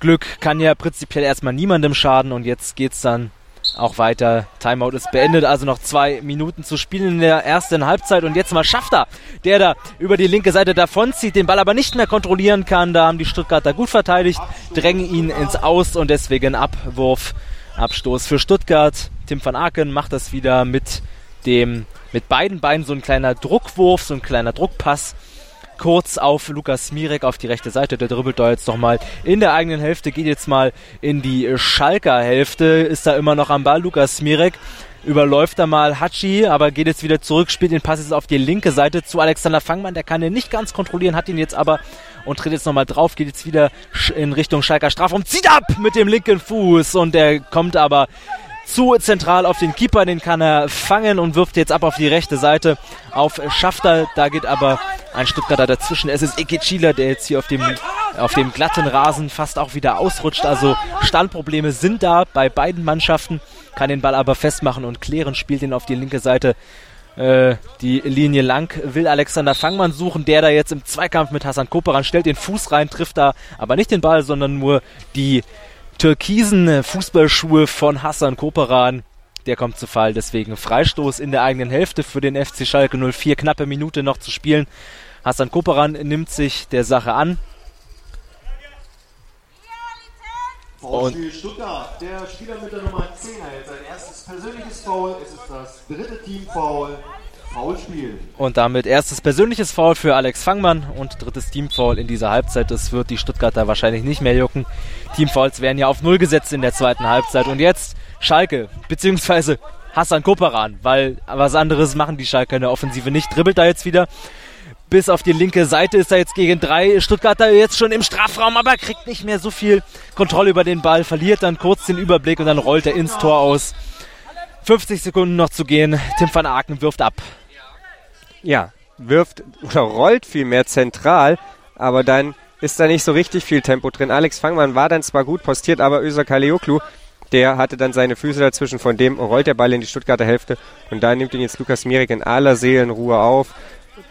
Glück kann ja prinzipiell erstmal niemandem schaden und jetzt geht's dann auch weiter. Timeout ist beendet, also noch zwei Minuten zu spielen in der ersten Halbzeit. Und jetzt mal Schafter, der da über die linke Seite davonzieht, den Ball aber nicht mehr kontrollieren kann. Da haben die Stuttgarter gut verteidigt, drängen ihn ins Aus und deswegen Abwurf, Abstoß für Stuttgart. Tim van Aken macht das wieder mit dem, mit beiden Beinen so ein kleiner Druckwurf, so ein kleiner Druckpass kurz auf Lukas Mirek auf die rechte Seite. Der dribbelt da jetzt nochmal in der eigenen Hälfte, geht jetzt mal in die Schalker Hälfte, ist da immer noch am Ball. Lukas Mirek überläuft da mal Hachi, aber geht jetzt wieder zurück, spielt den Pass jetzt auf die linke Seite zu Alexander Fangmann. Der kann ihn nicht ganz kontrollieren, hat ihn jetzt aber und tritt jetzt nochmal drauf, geht jetzt wieder in Richtung Schalker Strafraum, zieht ab mit dem linken Fuß und der kommt aber zu zentral auf den Keeper, den kann er fangen und wirft jetzt ab auf die rechte Seite auf Schafter. Da geht aber ein Stuttgarter dazwischen. Es ist Ikechila, der jetzt hier auf dem, auf dem glatten Rasen fast auch wieder ausrutscht. Also Standprobleme sind da bei beiden Mannschaften, kann den Ball aber festmachen und klären, spielt ihn auf die linke Seite äh, die Linie lang, will Alexander Fangmann suchen, der da jetzt im Zweikampf mit Hassan Koperan stellt den Fuß rein, trifft da aber nicht den Ball, sondern nur die türkisen Fußballschuhe von Hassan Koperan. Der kommt zu Fall, deswegen Freistoß in der eigenen Hälfte für den FC Schalke 04. Knappe Minute noch zu spielen. Hassan Koperan nimmt sich der Sache an. Und Stuttgart, der Spieler mit der Nummer 10 hält sein erstes persönliches Foul. Es ist das dritte Team-Foul Foulspiel. Und damit erstes persönliches Foul für Alex Fangmann und drittes Teamfoul in dieser Halbzeit. Das wird die Stuttgarter wahrscheinlich nicht mehr jucken. Teamfouls werden ja auf Null gesetzt in der zweiten Halbzeit. Und jetzt Schalke, beziehungsweise Hassan Koperan, weil was anderes machen die Schalke in der Offensive nicht. Dribbelt da jetzt wieder bis auf die linke Seite ist er jetzt gegen drei Stuttgarter jetzt schon im Strafraum, aber kriegt nicht mehr so viel Kontrolle über den Ball, verliert dann kurz den Überblick und dann rollt er ins Tor aus. 50 Sekunden noch zu gehen. Tim van Aken wirft ab ja, wirft oder rollt vielmehr zentral, aber dann ist da nicht so richtig viel Tempo drin. Alex Fangmann war dann zwar gut postiert, aber Özer Kaleoklu, der hatte dann seine Füße dazwischen, von dem rollt der Ball in die Stuttgarter Hälfte und da nimmt ihn jetzt Lukas Mirek in aller Seelenruhe auf,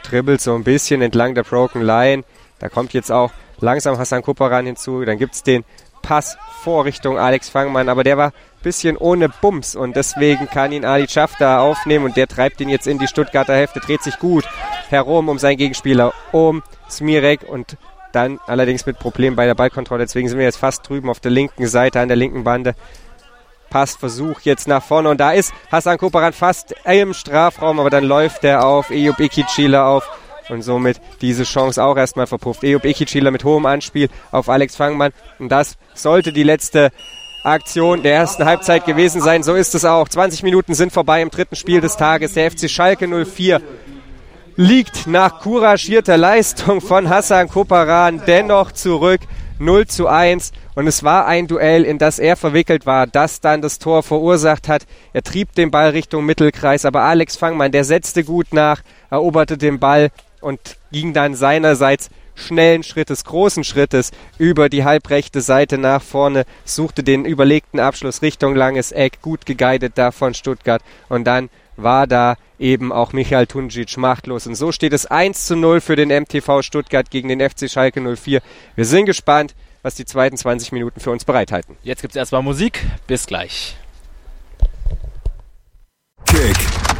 dribbelt so ein bisschen entlang der Broken Line. Da kommt jetzt auch langsam Hassan Kuparan hinzu, dann gibt es den Pass vor Richtung Alex Fangmann, aber der war ein bisschen ohne Bums und deswegen kann ihn Ali Schafter aufnehmen und der treibt ihn jetzt in die Stuttgarter Hälfte, dreht sich gut herum um seinen Gegenspieler, um Smirek und dann allerdings mit Problemen bei der Ballkontrolle. Deswegen sind wir jetzt fast drüben auf der linken Seite, an der linken Bande. Passversuch jetzt nach vorne und da ist Hassan Koparan fast im Strafraum, aber dann läuft er auf Eyüp Ikicila auf und somit diese Chance auch erstmal verpufft. Eyüp Ikicila mit hohem Anspiel auf Alex Fangmann und das sollte die letzte Aktion der ersten Halbzeit gewesen sein. So ist es auch. 20 Minuten sind vorbei im dritten Spiel des Tages. Der FC Schalke 04 liegt nach couragierter Leistung von Hassan Koparan dennoch zurück. 0 zu 1 und es war ein Duell, in das er verwickelt war, das dann das Tor verursacht hat. Er trieb den Ball Richtung Mittelkreis, aber Alex Fangmann, der setzte gut nach, eroberte den Ball und ging dann seinerseits schnellen Schrittes, großen Schrittes über die halbrechte Seite nach vorne, suchte den überlegten Abschluss Richtung langes Eck, gut geguidet da von Stuttgart und dann war da eben auch Michael Tunjic machtlos. Und so steht es 1 zu 0 für den MTV Stuttgart gegen den FC Schalke 04. Wir sind gespannt, was die zweiten 20 Minuten für uns bereithalten. Jetzt gibt es erstmal Musik. Bis gleich. Kick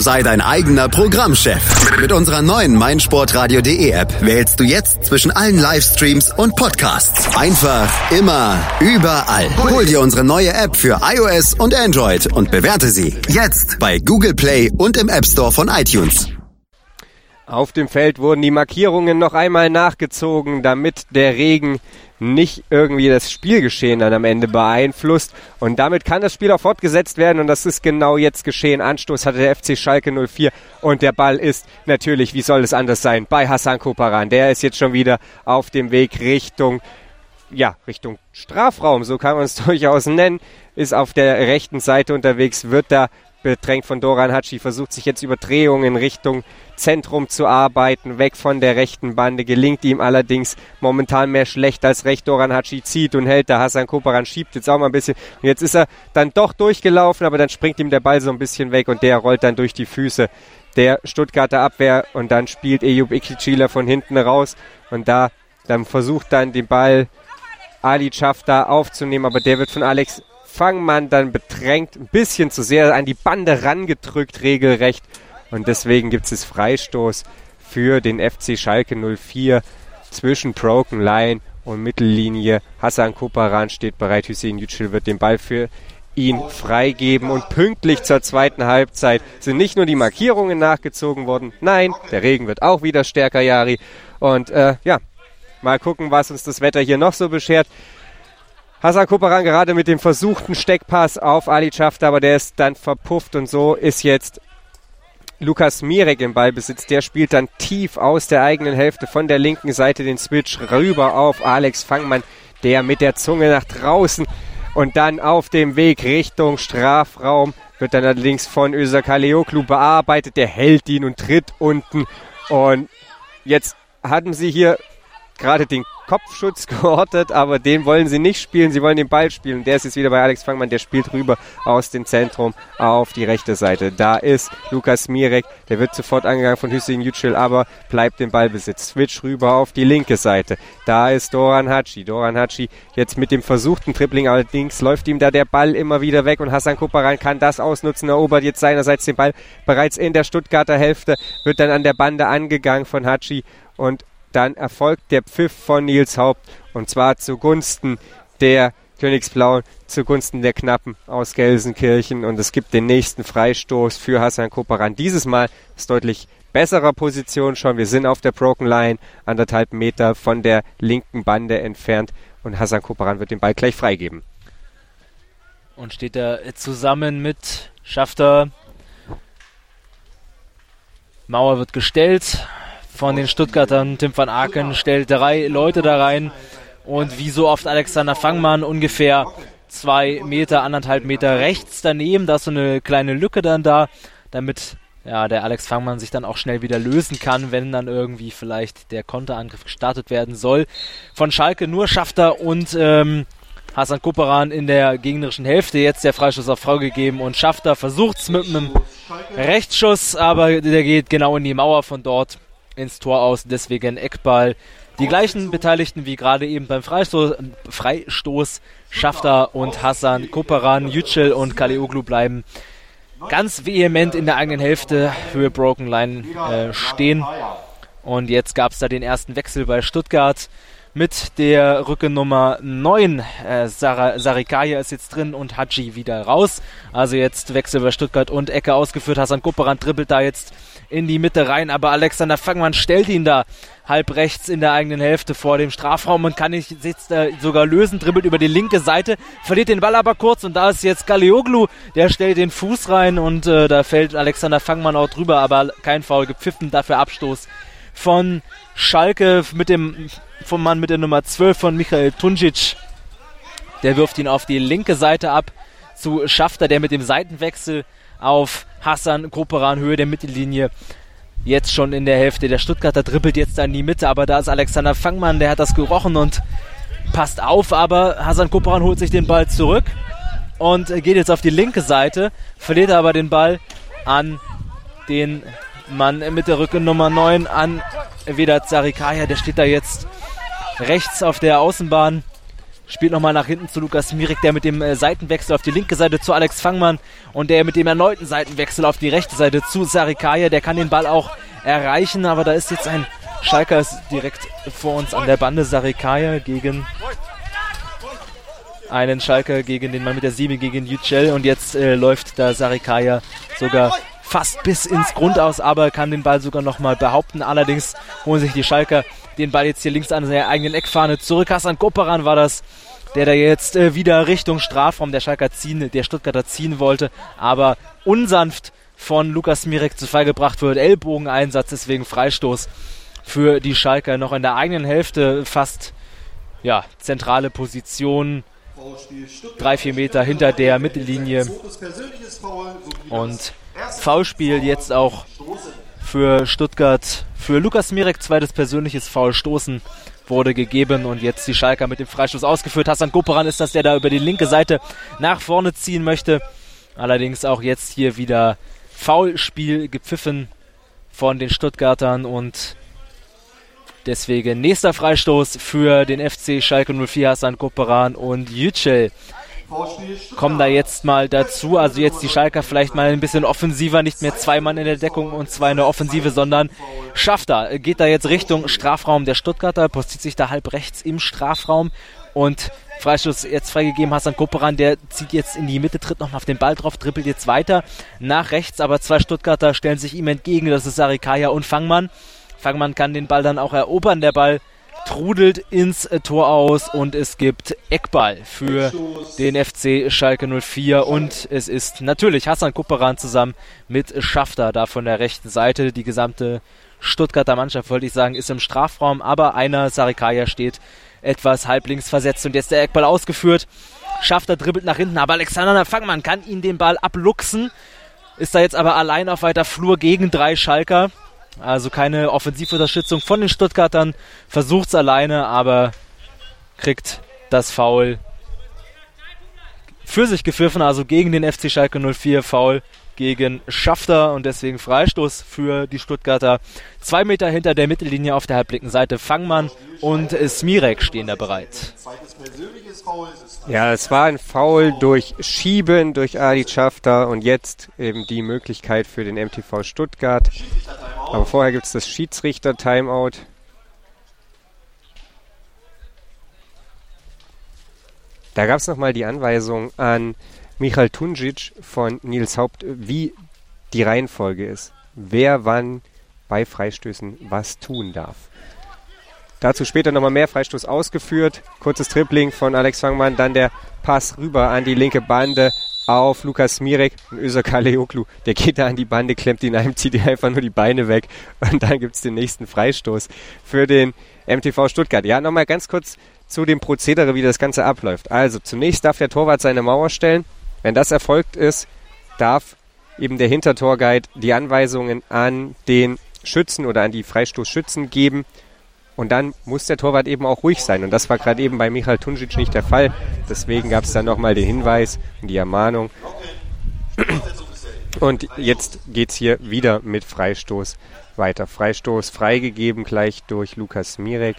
Sei dein eigener Programmchef. Mit unserer neuen meinsportradio.de App wählst du jetzt zwischen allen Livestreams und Podcasts. Einfach, immer, überall. Hol dir unsere neue App für iOS und Android und bewerte sie jetzt bei Google Play und im App Store von iTunes. Auf dem Feld wurden die Markierungen noch einmal nachgezogen, damit der Regen nicht irgendwie das Spielgeschehen dann am Ende beeinflusst. Und damit kann das Spiel auch fortgesetzt werden und das ist genau jetzt geschehen. Anstoß hatte der FC Schalke 04 und der Ball ist natürlich, wie soll es anders sein, bei Hassan Koparan. Der ist jetzt schon wieder auf dem Weg Richtung ja, Richtung Strafraum, so kann man es durchaus nennen, ist auf der rechten Seite unterwegs, wird da bedrängt von Doran Hatschi, versucht sich jetzt über Drehungen Richtung Zentrum zu arbeiten, weg von der rechten Bande, gelingt ihm allerdings momentan mehr schlecht als recht. Doran Hatschi zieht und hält, da Hassan Koparan schiebt jetzt auch mal ein bisschen. Und jetzt ist er dann doch durchgelaufen, aber dann springt ihm der Ball so ein bisschen weg und der rollt dann durch die Füße der Stuttgarter Abwehr und dann spielt Eyüp Ikicila von hinten raus und da dann versucht dann den Ball Ali Schafta aufzunehmen, aber der wird von Alex Fangmann dann bedrängt, ein bisschen zu sehr an die Bande rangedrückt, regelrecht. Und deswegen gibt es Freistoß für den FC Schalke 04 zwischen Broken Line und Mittellinie. Hassan Koparan steht bereit. Hüseyin Yücel wird den Ball für ihn freigeben und pünktlich zur zweiten Halbzeit sind nicht nur die Markierungen nachgezogen worden, nein, der Regen wird auch wieder stärker, Jari. Und äh, ja, mal gucken, was uns das Wetter hier noch so beschert. Hassan Koparan gerade mit dem versuchten Steckpass auf Ali Schafter, aber der ist dann verpufft und so ist jetzt Lukas Mirek im Ballbesitz. Der spielt dann tief aus der eigenen Hälfte von der linken Seite den Switch rüber auf Alex Fangmann, der mit der Zunge nach draußen und dann auf dem Weg Richtung Strafraum wird dann allerdings von Özer Kaleoklu bearbeitet. Der hält ihn und tritt unten und jetzt hatten sie hier gerade den Kopfschutz gehortet, aber den wollen sie nicht spielen. Sie wollen den Ball spielen. Der ist jetzt wieder bei Alex Fangmann. Der spielt rüber aus dem Zentrum auf die rechte Seite. Da ist Lukas Mirek. Der wird sofort angegangen von Hüseyin Yücel, aber bleibt im Ballbesitz. Switch rüber auf die linke Seite. Da ist Doran Hatschi. Doran Hatschi jetzt mit dem versuchten Tripling. Allerdings läuft ihm da der Ball immer wieder weg und Hassan Kuparan kann das ausnutzen. Erobert jetzt seinerseits den Ball bereits in der Stuttgarter Hälfte. Wird dann an der Bande angegangen von Hatschi und dann erfolgt der Pfiff von Nils Haupt und zwar zugunsten der Königsblauen, zugunsten der Knappen aus Gelsenkirchen und es gibt den nächsten Freistoß für Hassan Koparan. Dieses Mal ist deutlich besserer Position schon. Wir sind auf der Broken Line, anderthalb Meter von der linken Bande entfernt und Hassan Koparan wird den Ball gleich freigeben. Und steht da zusammen mit Schafter. Mauer wird gestellt von den Stuttgartern. Tim van Aken stellt drei Leute da rein. Und wie so oft Alexander Fangmann ungefähr zwei Meter, anderthalb Meter rechts daneben. Da ist so eine kleine Lücke dann da, damit ja, der Alex Fangmann sich dann auch schnell wieder lösen kann, wenn dann irgendwie vielleicht der Konterangriff gestartet werden soll. Von Schalke nur schafft er und ähm, Hasan Koperan in der gegnerischen Hälfte. Jetzt der Freischuss auf Frau gegeben und Schafter versucht es mit einem Rechtsschuss, aber der geht genau in die Mauer von dort ins Tor aus, deswegen Eckball. Die gleichen Beteiligten wie gerade eben beim Freistoß, Freistoß Schafter und Hassan, Koperan, Yücel und Kaleoglu bleiben ganz vehement in der eigenen Hälfte für Broken Line äh, stehen. Und jetzt gab es da den ersten Wechsel bei Stuttgart mit der Rückennummer 9. Äh, Sarikaya ist jetzt drin und Haji wieder raus. Also jetzt Wechsel bei Stuttgart und Ecke ausgeführt. Hassan Kupperan trippelt da jetzt in die Mitte rein, aber Alexander Fangmann stellt ihn da halb rechts in der eigenen Hälfte vor dem Strafraum und kann nicht jetzt äh, sogar lösen, dribbelt über die linke Seite, verliert den Ball aber kurz und da ist jetzt Galioglu, der stellt den Fuß rein und äh, da fällt Alexander Fangmann auch drüber, aber kein Foul gepfiffen, dafür Abstoß von Schalke mit dem vom Mann mit der Nummer 12 von Michael Tunjic. Der wirft ihn auf die linke Seite ab zu Schafter, der mit dem Seitenwechsel auf Hassan Koperan Höhe der Mittellinie jetzt schon in der Hälfte. Der Stuttgarter dribbelt jetzt an die Mitte, aber da ist Alexander Fangmann, der hat das gerochen und passt auf, aber Hasan Kupran holt sich den Ball zurück und geht jetzt auf die linke Seite, verliert aber den Ball an den Mann mit der Rücke Nummer 9 an Vedat Sarikaya, der steht da jetzt rechts auf der Außenbahn Spielt nochmal nach hinten zu Lukas Mirik, der mit dem äh, Seitenwechsel auf die linke Seite zu Alex Fangmann und der mit dem erneuten Seitenwechsel auf die rechte Seite zu Sarikaya. Der kann den Ball auch erreichen, aber da ist jetzt ein Schalker direkt vor uns an der Bande. Sarikaya gegen einen Schalker gegen den Mann mit der 7 gegen Yücel und jetzt äh, läuft da Sarikaya sogar fast bis ins Grund aus, aber kann den Ball sogar nochmal behaupten. Allerdings holen sich die Schalker den Ball jetzt hier links an seiner eigenen Eckfahne zurück. Hassan Koperan war das, der da jetzt äh, wieder Richtung Strafraum der Schalker ziehen, der Stuttgarter ziehen wollte, aber unsanft von Lukas Mirek zu Fall gebracht wird. Ellbogeneinsatz, deswegen Freistoß für die Schalker noch in der eigenen Hälfte fast ja, zentrale Position. Drei, vier Meter hinter der Mittellinie. Und Foulspiel jetzt auch für Stuttgart. Für Lukas Mirek zweites persönliches Foul stoßen wurde gegeben und jetzt die Schalker mit dem Freistoß ausgeführt. Hassan Goperan ist das, der da über die linke Seite nach vorne ziehen möchte. Allerdings auch jetzt hier wieder Foulspiel gepfiffen von den Stuttgartern und deswegen nächster Freistoß für den FC Schalke 04 Hassan Goperan und Yücel kommen da jetzt mal dazu. Also jetzt die Schalker vielleicht mal ein bisschen offensiver, nicht mehr zwei Mann in der Deckung und zwei in der Offensive, sondern schafft er. Geht da jetzt Richtung Strafraum der Stuttgarter, postiert sich da halb rechts im Strafraum und Freistoß jetzt freigegeben, Hassan Koperan, der zieht jetzt in die Mitte, tritt nochmal auf den Ball drauf, trippelt jetzt weiter nach rechts, aber zwei Stuttgarter stellen sich ihm entgegen, das ist Sarikaya und Fangmann. Fangmann kann den Ball dann auch erobern, der Ball trudelt ins äh, Tor aus und es gibt Eckball für den FC Schalke 04 und es ist natürlich Hassan Kupperan zusammen mit Schafter da von der rechten Seite. Die gesamte Stuttgarter Mannschaft, wollte ich sagen, ist im Strafraum, aber einer, Sarikaya, steht etwas halblinks versetzt und jetzt der Eckball ausgeführt. Schafter dribbelt nach hinten, aber Alexander Fangmann kann ihn den Ball abluchsen. Ist da jetzt aber allein auf weiter Flur gegen drei Schalker. Also keine Offensivunterstützung von den Stuttgartern. Versucht es alleine, aber kriegt das Foul für sich gepfiffen, also gegen den FC Schalke 04 Foul gegen Schafter und deswegen Freistoß für die Stuttgarter. Zwei Meter hinter der Mittellinie auf der halblinken Seite Fangmann und Smirek stehen da bereit. Ja, es war ein Foul durch Schieben durch Adi Schafter und jetzt eben die Möglichkeit für den MTV Stuttgart. Aber vorher gibt es das Schiedsrichter-Timeout. Da gab es nochmal die Anweisung an Michael Tunjic von Nils Haupt, wie die Reihenfolge ist. Wer wann bei Freistößen was tun darf. Dazu später nochmal mehr Freistoß ausgeführt. Kurzes Tripling von Alex Fangmann, dann der Pass rüber an die linke Bande auf Lukas Mirek und Özar Kaleoklu. Der geht da an die Bande, klemmt ihn ein, zieht ihm einfach nur die Beine weg und dann gibt es den nächsten Freistoß für den MTV Stuttgart. Ja, nochmal ganz kurz zu dem Prozedere, wie das Ganze abläuft. Also zunächst darf der Torwart seine Mauer stellen. Wenn das erfolgt ist, darf eben der Hintertorguide die Anweisungen an den Schützen oder an die Freistoßschützen geben. Und dann muss der Torwart eben auch ruhig sein. Und das war gerade eben bei Michael Tunjic nicht der Fall. Deswegen gab es dann nochmal den Hinweis und die Ermahnung. Und jetzt geht es hier wieder mit Freistoß weiter. Freistoß freigegeben gleich durch Lukas Mirek.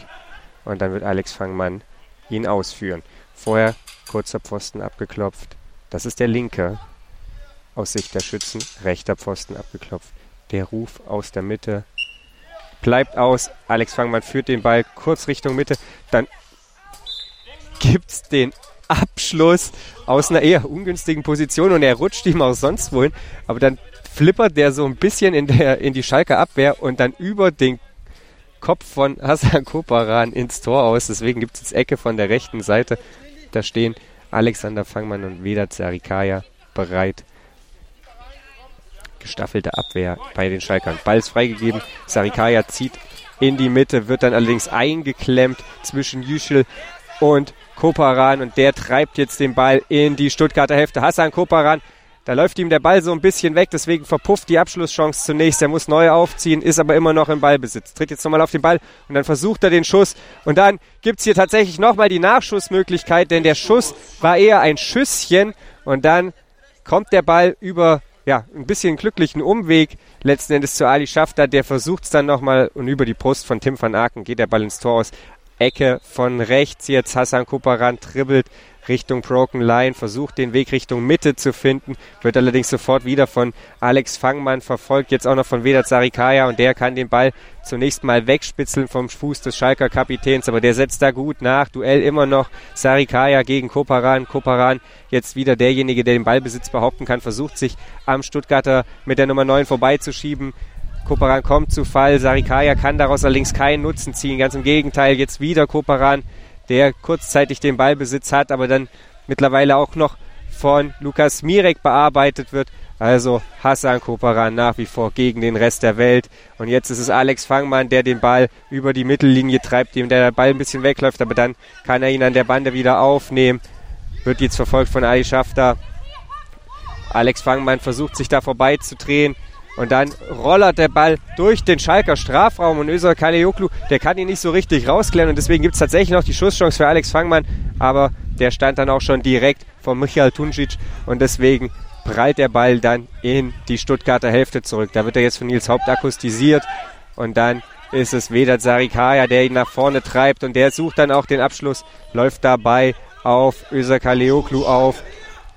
Und dann wird Alex Fangmann ihn ausführen. Vorher kurzer Pfosten abgeklopft. Das ist der linke aus Sicht der Schützen. Rechter Pfosten abgeklopft. Der Ruf aus der Mitte bleibt aus. Alex Fangmann führt den Ball kurz Richtung Mitte. Dann gibt es den Abschluss aus einer eher ungünstigen Position und er rutscht ihm auch sonst wohin. Aber dann flippert der so ein bisschen in, der, in die Schalke Abwehr und dann über den Kopf von Hassan Koparan ins Tor aus. Deswegen gibt es jetzt Ecke von der rechten Seite. Da stehen Alexander Fangmann und Vedat Sarikaya bereit. Gestaffelte Abwehr bei den Schalkern. Ball ist freigegeben. Sarikaya zieht in die Mitte, wird dann allerdings eingeklemmt zwischen Yücel und Koparan und der treibt jetzt den Ball in die Stuttgarter Hälfte. Hassan Koparan Da läuft ihm der Ball so ein bisschen weg, deswegen verpufft die Abschlusschance zunächst. Er muss neu aufziehen, ist aber immer noch im Ballbesitz. Tritt jetzt nochmal auf den Ball und dann versucht er den Schuss. Und dann gibt es hier tatsächlich nochmal die Nachschussmöglichkeit, denn der Schuss war eher ein Schüsschen. Und dann kommt der Ball über ja, ein bisschen glücklichen Umweg letzten Endes zu Ali Schafter. Der versucht es dann nochmal und über die Brust von Tim van Aken geht der Ball ins Tor aus. Ecke von rechts jetzt. Hassan Kuparan dribbelt Richtung Broken Line, versucht den Weg Richtung Mitte zu finden, wird allerdings sofort wieder von Alex Fangmann verfolgt, jetzt auch noch von Vedat Sarikaya und der kann den Ball zunächst mal wegspitzeln vom Fuß des Schalker Kapitäns, aber der setzt da gut nach. Duell immer noch Sarikaya gegen Koparan. Koparan jetzt wieder derjenige, der den Ballbesitz behaupten kann, versucht sich am Stuttgarter mit der Nummer 9 vorbeizuschieben. Koparan kommt zu Fall. Sarikaya kann daraus allerdings keinen Nutzen ziehen. Ganz im Gegenteil, jetzt wieder Koparan der kurzzeitig den Ballbesitz hat, aber dann mittlerweile auch noch von Lukas Mirek bearbeitet wird. Also Hassan Koparan nach wie vor gegen den Rest der Welt. Und jetzt ist es Alex Fangmann, der den Ball über die Mittellinie treibt, dem der Ball ein bisschen wegläuft, aber dann kann er ihn an der Bande wieder aufnehmen. Wird jetzt verfolgt von Ali Schafter. Alex Fangmann versucht sich da vorbeizudrehen, und dann rollert der Ball durch den Schalker Strafraum und Özal Kaleoklu, der kann ihn nicht so richtig rausklären und deswegen gibt es tatsächlich noch die Schusschance für Alex Fangmann, aber der stand dann auch schon direkt von Michael Tuncic und deswegen prallt der Ball dann in die Stuttgarter Hälfte zurück. Da wird er jetzt von Nils Haupt akkustisiert und dann ist es Vedat Sarikaya, der ihn nach vorne treibt und der sucht dann auch den Abschluss, läuft dabei auf Özal Kaleoklu auf,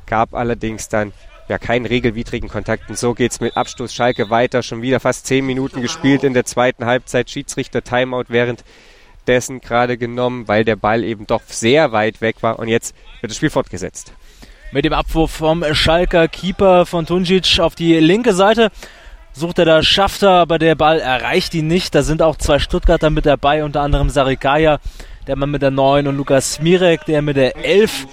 gab allerdings dann ja keinen regelwidrigen Kontakt. Und so geht es mit Abstoß Schalke weiter. Schon wieder fast zehn Minuten gespielt in der zweiten Halbzeit. Schiedsrichter Timeout währenddessen gerade genommen, weil der Ball eben doch sehr weit weg war. Und jetzt wird das Spiel fortgesetzt. Mit dem Abwurf vom Schalker Keeper von Tunjic auf die linke Seite sucht er da Schafter, aber der Ball erreicht ihn nicht. Da sind auch zwei Stuttgarter mit dabei, unter anderem Sarikaya, der Mann mit der 9 und Lukas Mirek, der mit der 11.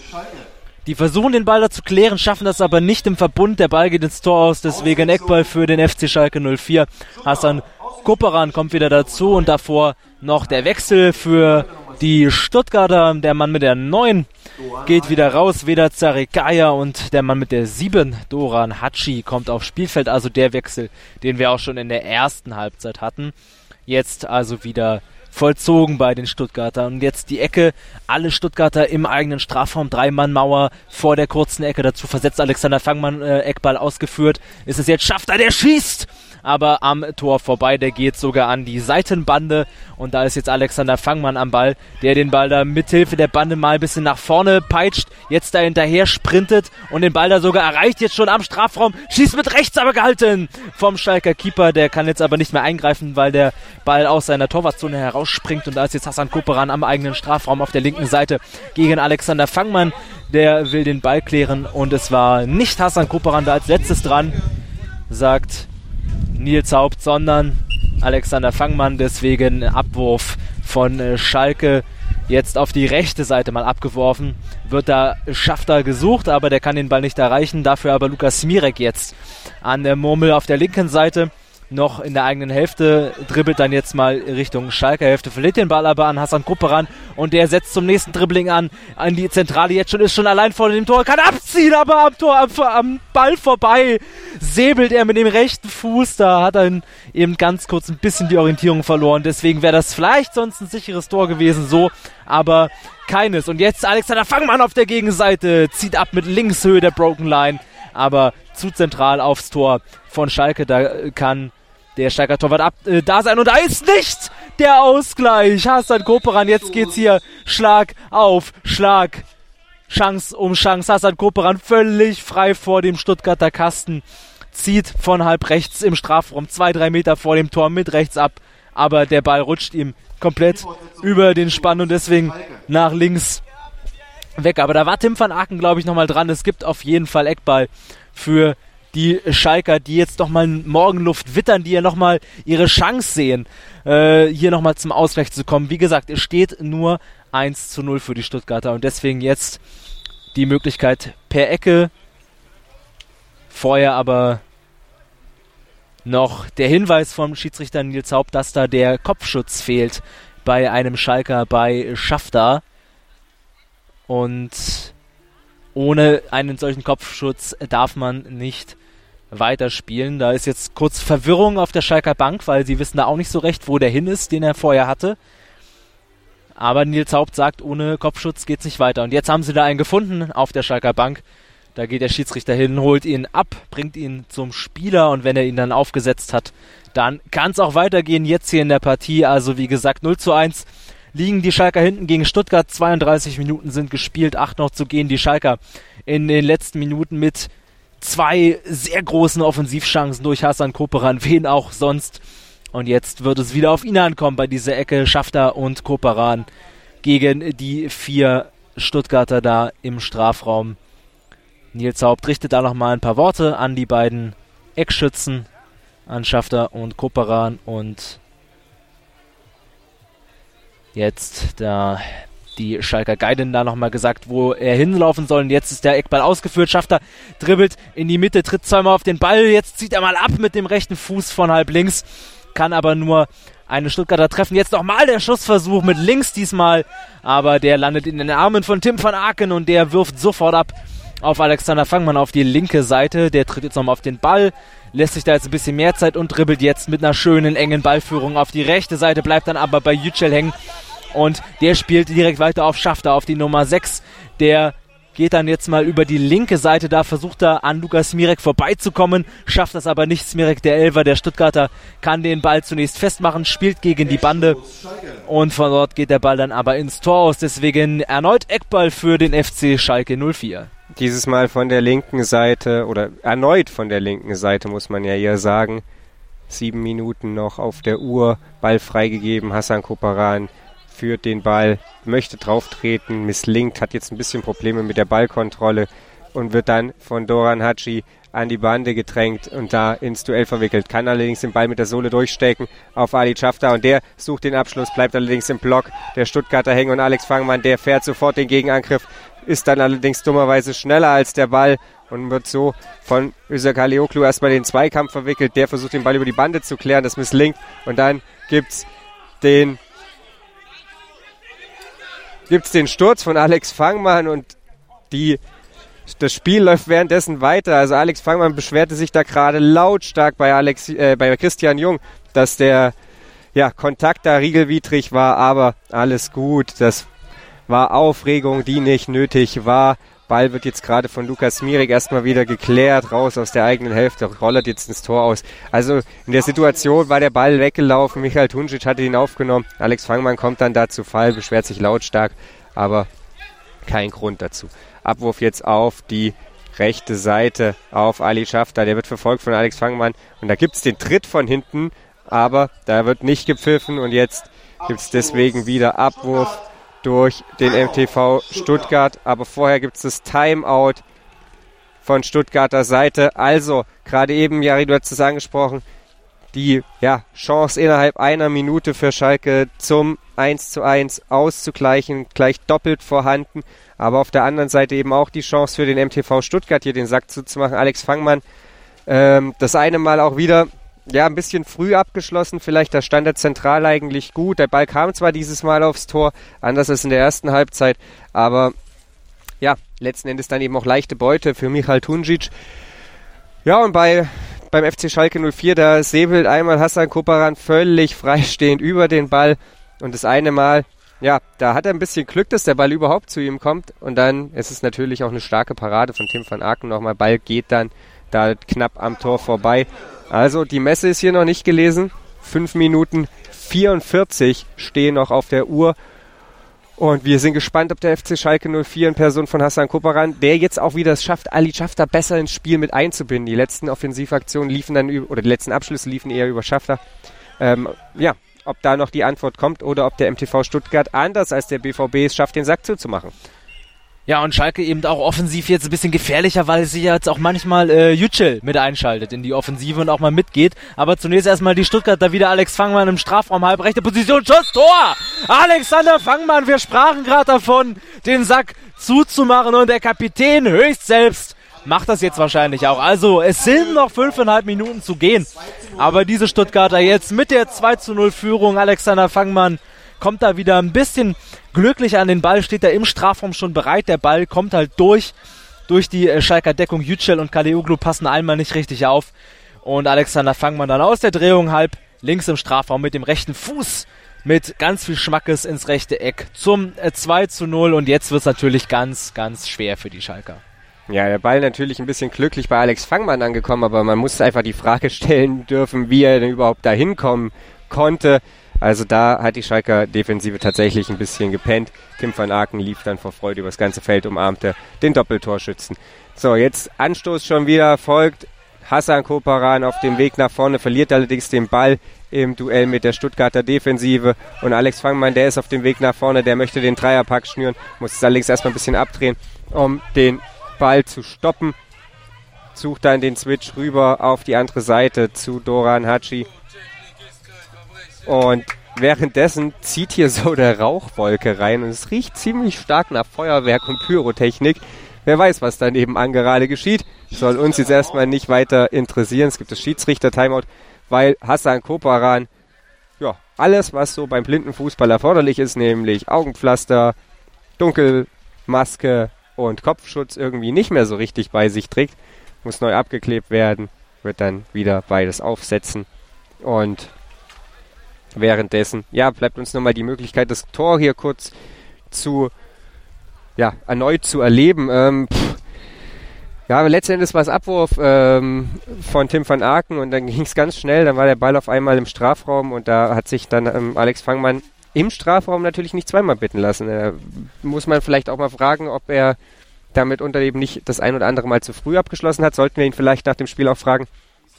Die versuchen den Ball da zu klären, schaffen das aber nicht im Verbund. Der Ball geht ins Tor aus, deswegen Eckball für den FC Schalke 04. Hassan Kupperan kommt wieder dazu und davor noch der Wechsel für die Stuttgarter. Der Mann mit der 9 geht wieder raus. Weder Zarikaya und der Mann mit der 7, Doran Hatschi, kommt aufs Spielfeld. Also der Wechsel, den wir auch schon in der ersten Halbzeit hatten. Jetzt also wieder vollzogen bei den Stuttgartern. Und jetzt die Ecke, alle Stuttgarter im eigenen Strafraum, Drei-Mann-Mauer vor der kurzen Ecke. Dazu versetzt Alexander Fangmann, äh, Eckball ausgeführt. Ist es jetzt, schafft er, der schießt! Aber am Tor vorbei. Der geht sogar an die Seitenbande. Und da ist jetzt Alexander Fangmann am Ball, der den Ball da mithilfe der Bande mal ein bisschen nach vorne peitscht, jetzt da hinterher sprintet und den Ball da sogar erreicht, jetzt schon am Strafraum, schießt mit rechts aber gehalten vom Schalker Keeper, der kann jetzt aber nicht mehr eingreifen, weil der Ball aus seiner Torwartzone herausspringt. Und da ist jetzt Hassan Koperan am eigenen Strafraum auf der linken Seite gegen Alexander Fangmann, der will den Ball klären und es war nicht Hassan Koperan da als letztes dran, sagt Nils Haupt, sondern Alexander Fangmann. Deswegen Abwurf von äh, Schalke jetzt auf die rechte Seite mal abgeworfen. Wird da Schafter gesucht, aber der kann den Ball nicht erreichen. Dafür aber Lukas Smirek jetzt an der Murmel auf der linken Seite noch in der eigenen Hälfte, dribbelt dann jetzt mal Richtung Schalker Hälfte, verliert den Ball aber an Hassan Gruppe und der setzt zum nächsten Dribbling an, an die Zentrale jetzt schon, ist schon allein vor dem Tor, kann abziehen, aber am Tor, am, am Ball vorbei, säbelt er mit dem rechten Fuß, da hat er eben ganz kurz ein bisschen die Orientierung verloren, deswegen wäre das vielleicht sonst ein sicheres Tor gewesen, so, aber keines. Und jetzt Alexander Fangmann auf der Gegenseite, zieht ab mit Linkshöhe der Broken Line, aber zu zentral aufs Tor von Schalke, da kann der Steiger Torwart ab, äh, da sein und da ist nicht der Ausgleich. Hassan Koperan, jetzt geht's hier Schlag auf Schlag. Chance um Chance. Hassan Koperan völlig frei vor dem Stuttgarter Kasten. Zieht von halb rechts im Strafraum zwei, drei Meter vor dem Tor mit rechts ab. Aber der Ball rutscht ihm komplett über den Spann und deswegen nach links weg. Aber da war Tim van Aken, glaube ich, nochmal dran. Es gibt auf jeden Fall Eckball für die Schalker, die jetzt nochmal Morgenluft wittern, die ja nochmal ihre Chance sehen, äh, hier nochmal zum Ausgleich zu kommen. Wie gesagt, es steht nur 1 zu 0 für die Stuttgarter und deswegen jetzt die Möglichkeit per Ecke. Vorher aber noch der Hinweis vom Schiedsrichter Nils Haupt, dass da der Kopfschutz fehlt bei einem Schalker bei Schafter. Und ohne einen solchen Kopfschutz darf man nicht weiterspielen. Da ist jetzt kurz Verwirrung auf der Schalker Bank, weil sie wissen da auch nicht so recht, wo der hin ist, den er vorher hatte. Aber Nils Haupt sagt, ohne Kopfschutz geht's nicht weiter. Und jetzt haben sie da einen gefunden auf der Schalker Bank. Da geht der Schiedsrichter hin, holt ihn ab, bringt ihn zum Spieler und wenn er ihn dann aufgesetzt hat, dann kann es auch weitergehen jetzt hier in der Partie. Also wie gesagt 0 zu 1 liegen die Schalker hinten gegen Stuttgart. 32 Minuten sind gespielt, 8 noch zu gehen. Die Schalker in den letzten Minuten mit zwei sehr großen Offensivchancen durch Hassan Koperan, wen auch sonst. Und jetzt wird es wieder auf ihn ankommen bei dieser Ecke. Schafter und Koperan gegen die vier Stuttgarter da im Strafraum. Nils Haupt richtet da nochmal ein paar Worte an die beiden Eckschützen, an Schafter und Koperan. Und jetzt da die Schalker Guiden da nochmal gesagt, wo er hinlaufen soll. Und jetzt ist der Eckball ausgeführt. Schafter dribbelt in die Mitte, tritt zweimal auf den Ball. Jetzt zieht er mal ab mit dem rechten Fuß von halb links. Kann aber nur eine Stuttgarter treffen. Jetzt nochmal der Schussversuch mit links diesmal. Aber der landet in den Armen von Tim van Aken und der wirft sofort ab auf Alexander Fangmann auf die linke Seite. Der tritt jetzt nochmal auf den Ball, lässt sich da jetzt ein bisschen mehr Zeit und dribbelt jetzt mit einer schönen engen Ballführung auf die rechte Seite, bleibt dann aber bei Yücel hängen und der spielt direkt weiter auf Schafter, auf die Nummer 6. Der geht dann jetzt mal über die linke Seite da, versucht er an Lukas Smirek vorbeizukommen, schafft das aber nicht. Smirek, der Elfer, der Stuttgarter, kann den Ball zunächst festmachen, spielt gegen die Bande und von dort geht der Ball dann aber ins Tor aus. Deswegen erneut Eckball für den FC Schalke 04. Dieses Mal von der linken Seite oder erneut von der linken Seite, muss man ja eher sagen. Sieben Minuten noch auf der Uhr, Ball freigegeben, Hassan Koparan führt den Ball, möchte drauftreten, misslingt, hat jetzt ein bisschen Probleme mit der Ballkontrolle und wird dann von Doran Hatschi an die Bande gedrängt und da ins Duell verwickelt. Kann allerdings den Ball mit der Sohle durchstecken auf Ali Schafter und der sucht den Abschluss, bleibt allerdings im Block. Der Stuttgarter hängen und Alex Fangmann, der fährt sofort den Gegenangriff, ist dann allerdings dummerweise schneller als der Ball und wird so von Özak Kalioklu erstmal den Zweikampf verwickelt. Der versucht den Ball über die Bande zu klären, das misslingt und dann gibt's den gibt es den Sturz von Alex Fangmann und die, das Spiel läuft währenddessen weiter. Also Alex Fangmann beschwerte sich da gerade lautstark bei, Alex, äh, bei Christian Jung, dass der ja, Kontakt da riegelwidrig war, aber alles gut. Das war Aufregung, die nicht nötig war. Ball wird jetzt gerade von Lukas Mirik erstmal wieder geklärt, raus aus der eigenen Hälfte, rollert jetzt ins Tor aus. Also in der Situation war der Ball weggelaufen, Michael Tunjic hatte ihn aufgenommen, Alex Fangmann kommt dann da zu Fall, beschwert sich lautstark, aber kein Grund dazu. Abwurf jetzt auf die rechte Seite auf Ali Schafter, der wird verfolgt von Alex Fangmann und da gibt es den Tritt von hinten, aber da wird nicht gepfiffen und jetzt gibt es deswegen wieder Abwurf durch den MTV Stuttgart. Aber vorher gibt es das Timeout von Stuttgarter Seite. Also, gerade eben, Jari, du hast es angesprochen, die ja, Chance innerhalb einer Minute für Schalke zum 1 zu 1 auszugleichen, gleich doppelt vorhanden. Aber auf der anderen Seite eben auch die Chance für den MTV Stuttgart hier den Sack zuzumachen. Alex Fangmann ähm, das eine Mal auch wieder ja, ein bisschen früh abgeschlossen. Vielleicht da stand er zentral eigentlich gut. Der Ball kam zwar dieses Mal aufs Tor, anders als in der ersten Halbzeit, aber ja, letzten Endes dann eben auch leichte Beute für Michal Tunjic. Ja, und bei, beim FC Schalke 04, da säbelt einmal Hassan Koparan völlig freistehend über den Ball und das eine Mal, ja, da hat er ein bisschen Glück, dass der Ball überhaupt zu ihm kommt und dann ist es natürlich auch eine starke Parade von Tim van Aken nochmal. Ball geht dann da knapp am Tor vorbei also die Messe ist hier noch nicht gelesen. 5 Minuten 44 stehen noch auf der Uhr. Und wir sind gespannt, ob der FC Schalke 04 in Person von Hassan Koparan, der jetzt auch wieder es schafft, Ali Schafter besser ins Spiel mit einzubinden. Die letzten Offensivaktionen liefen dann über, oder die letzten Abschlüsse liefen eher über Schafter. Ähm, ja, ob da noch die Antwort kommt oder ob der MTV Stuttgart anders als der BVB es schafft, den Sack zuzumachen. Ja, und Schalke eben auch offensiv jetzt ein bisschen gefährlicher, weil sich jetzt auch manchmal äh, Yücel mit einschaltet in die Offensive und auch mal mitgeht. Aber zunächst erstmal die Stuttgarter wieder Alex Fangmann im Strafraum, halb rechte Position, Schuss, Tor! Alexander Fangmann, wir sprachen gerade davon, den Sack zuzumachen und der Kapitän höchst selbst macht das jetzt wahrscheinlich auch. Also es sind noch fünfeinhalb Minuten zu gehen. Aber diese Stuttgarter jetzt mit der 2 zu 0 Führung, Alexander Fangmann kommt da wieder ein bisschen glücklich an den Ball, steht er im Strafraum schon bereit. Der Ball kommt halt durch durch die äh, Schalker Deckung. Yücel und Kaleuglu passen einmal nicht richtig auf. Und Alexander Fangmann dann aus der Drehung halb links im Strafraum mit dem rechten Fuß mit ganz viel Schmackes ins rechte Eck zum äh, 2 zu 0. Und jetzt wird es natürlich ganz, ganz schwer für die Schalker. Ja, der Ball natürlich ein bisschen glücklich bei Alex Fangmann angekommen, aber man muss einfach die Frage stellen dürfen, wie er denn überhaupt da hinkommen konnte. Also da hat die Schalker Defensive tatsächlich ein bisschen gepennt. Tim van Aken lief dann vor Freude übers ganze Feld, umarmte den Doppeltorschützen. So, jetzt Anstoß schon wieder, folgt Hassan Koparan auf dem Weg nach vorne, verliert allerdings den Ball im Duell mit der Stuttgarter Defensive. Und Alex Fangmann, der ist auf dem Weg nach vorne, der möchte den Dreierpack schnüren, muss es allerdings erstmal ein bisschen abdrehen, um den Ball zu stoppen. Sucht dann den Switch rüber auf die andere Seite zu Doran Hachi. Und währenddessen zieht hier so eine Rauchwolke rein und es riecht ziemlich stark nach Feuerwerk und Pyrotechnik. Wer weiß, was da nebenan gerade geschieht. Soll uns jetzt erstmal nicht weiter interessieren. Es gibt das Schiedsrichter-Timeout, weil Hassan Koparan, ja, alles, was so beim blinden Fußball erforderlich ist, nämlich Augenpflaster, Dunkelmaske und Kopfschutz irgendwie nicht mehr so richtig bei sich trägt, muss neu abgeklebt werden, wird dann wieder beides aufsetzen und währenddessen, ja, bleibt uns nochmal die Möglichkeit, das Tor hier kurz zu, ja, erneut zu erleben. Ähm, ja, letzten war es Abwurf ähm, von Tim van Aken und dann ging es ganz schnell, dann war der Ball auf einmal im Strafraum und da hat sich dann ähm, Alex Fangmann im Strafraum natürlich nicht zweimal bitten lassen. Äh, muss man vielleicht auch mal fragen, ob er damit unter eben nicht das ein oder andere Mal zu früh abgeschlossen hat. Sollten wir ihn vielleicht nach dem Spiel auch fragen.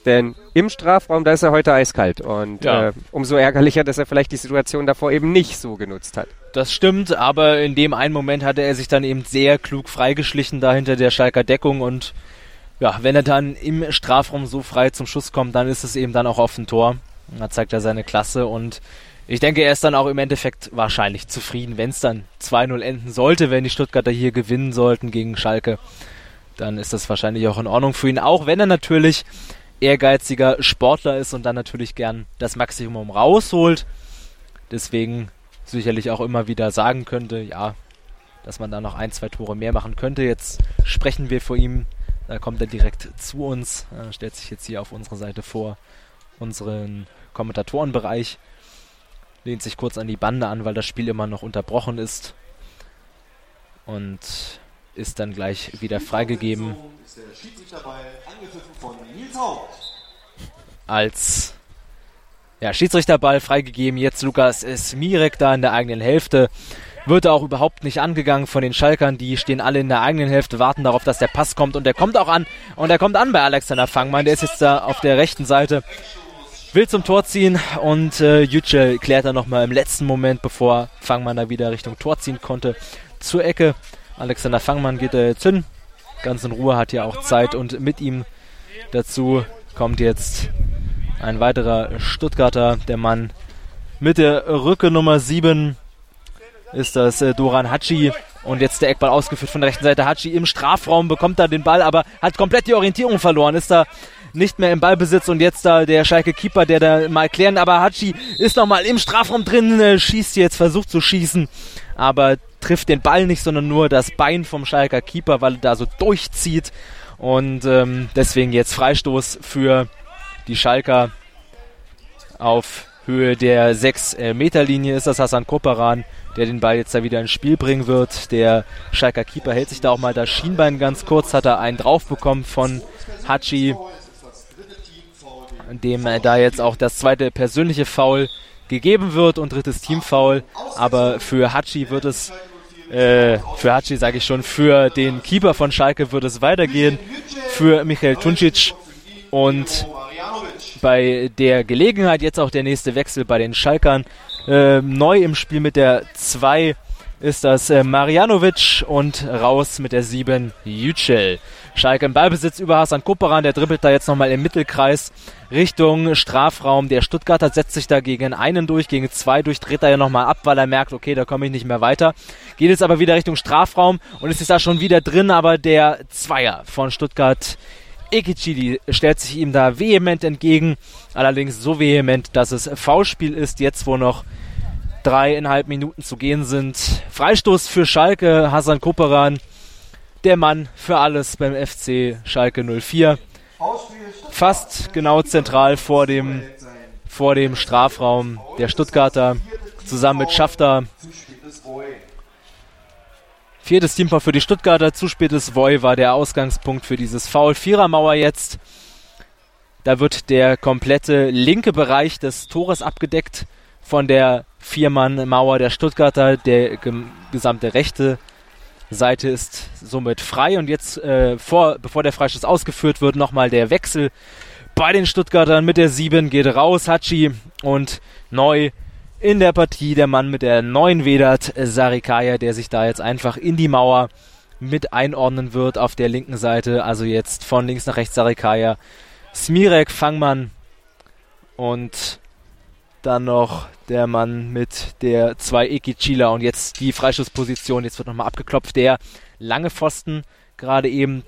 Denn im Strafraum, da ist er heute eiskalt. Und ja. äh, umso ärgerlicher, dass er vielleicht die Situation davor eben nicht so genutzt hat. Das stimmt, aber in dem einen Moment hatte er sich dann eben sehr klug freigeschlichen da hinter der Schalker Deckung und ja, wenn er dann im Strafraum so frei zum Schuss kommt, dann ist es eben dann auch auf ein Tor. Da zeigt er seine Klasse und ich denke, er ist dann auch im Endeffekt wahrscheinlich zufrieden, wenn es dann 2-0 enden sollte, wenn die Stuttgarter hier gewinnen sollten gegen Schalke. Dann ist das wahrscheinlich auch in Ordnung für ihn, auch wenn er natürlich ehrgeiziger Sportler ist und dann natürlich gern das Maximum rausholt. Deswegen sicherlich auch immer wieder sagen könnte, ja, dass man da noch ein, zwei Tore mehr machen könnte. Jetzt sprechen wir vor ihm, da kommt er direkt zu uns, äh, stellt sich jetzt hier auf unsere Seite vor, unseren Kommentatorenbereich, lehnt sich kurz an die Bande an, weil das Spiel immer noch unterbrochen ist und ist dann gleich wieder freigegeben. Als ja, Schiedsrichterball freigegeben. Jetzt Lukas Smirek da in der eigenen Hälfte. Wird auch überhaupt nicht angegangen von den Schalkern. Die stehen alle in der eigenen Hälfte, warten darauf, dass der Pass kommt. Und der kommt auch an. Und der kommt an bei Alexander Fangmann. Der ist jetzt da auf der rechten Seite. Will zum Tor ziehen. Und äh, Yücel klärt dann nochmal im letzten Moment, bevor Fangmann da wieder Richtung Tor ziehen konnte, zur Ecke. Alexander Fangmann geht da jetzt hin. Ganz in Ruhe, hat ja auch Zeit. Und mit ihm dazu kommt jetzt ein weiterer Stuttgarter, der Mann mit der Rücke Nummer 7 ist das äh, Doran Hatschi. Und jetzt der Eckball ausgeführt von der rechten Seite. Hatschi im Strafraum bekommt da den Ball, aber hat komplett die Orientierung verloren. Ist da nicht mehr im Ballbesitz und jetzt da der Schalke Keeper, der da mal klären. Aber Hatschi ist nochmal im Strafraum drin, äh, schießt jetzt, versucht zu schießen, aber trifft den Ball nicht, sondern nur das Bein vom Schalker Keeper, weil er da so durchzieht. Und ähm, deswegen jetzt Freistoß für die Schalker auf Höhe der 6-Meter-Linie ist das Hassan Koperan, der den Ball jetzt da wieder ins Spiel bringen wird. Der Schalker Keeper hält sich da auch mal das Schienbein ganz kurz, hat er einen drauf bekommen von Hachi, dem da jetzt auch das zweite persönliche Foul gegeben wird und drittes Teamfoul. Aber für Hachi wird es, äh, für Hachi sage ich schon, für den Keeper von Schalke wird es weitergehen. Für Michael Tuncic und bei der Gelegenheit jetzt auch der nächste Wechsel bei den Schalkern. Äh, neu im Spiel mit der 2 ist das äh, Marjanovic und raus mit der 7 Yücel. Schalke im Ballbesitz über Hasan Kuperan, der dribbelt da jetzt nochmal im Mittelkreis Richtung Strafraum. Der Stuttgarter setzt sich da gegen einen durch, gegen zwei durch, dreht er ja nochmal ab, weil er merkt, okay, da komme ich nicht mehr weiter. Geht jetzt aber wieder Richtung Strafraum und ist jetzt da schon wieder drin, aber der Zweier von Stuttgart Ekichidi stellt sich ihm da vehement entgegen, allerdings so vehement, dass es Foulspiel ist, jetzt wo noch dreieinhalb Minuten zu gehen sind. Freistoß für Schalke, Hasan Koperan der Mann für alles beim FC Schalke 04. Fast genau zentral vor dem, vor dem Strafraum der Stuttgarter zusammen mit Schafter. Viertes Teamfoul für die Stuttgarter, zu spätes Voy war der Ausgangspunkt für dieses Foul. Vierermauer jetzt. Da wird der komplette linke Bereich des Tores abgedeckt von der Viermann-Mauer der Stuttgarter. Der gesamte rechte Seite ist somit frei. Und jetzt, äh, vor, bevor der Freistoß ausgeführt wird, nochmal der Wechsel bei den Stuttgartern mit der 7 geht raus, Hachi und neu in der Partie der Mann mit der neuen Vedat Sarikaya, der sich da jetzt einfach in die Mauer mit einordnen wird auf der linken Seite. Also jetzt von links nach rechts Sarikaya, Smirek, Fangmann und dann noch der Mann mit der 2 Ekichila und jetzt die Freischussposition. Jetzt wird nochmal abgeklopft. Der lange Pfosten, gerade eben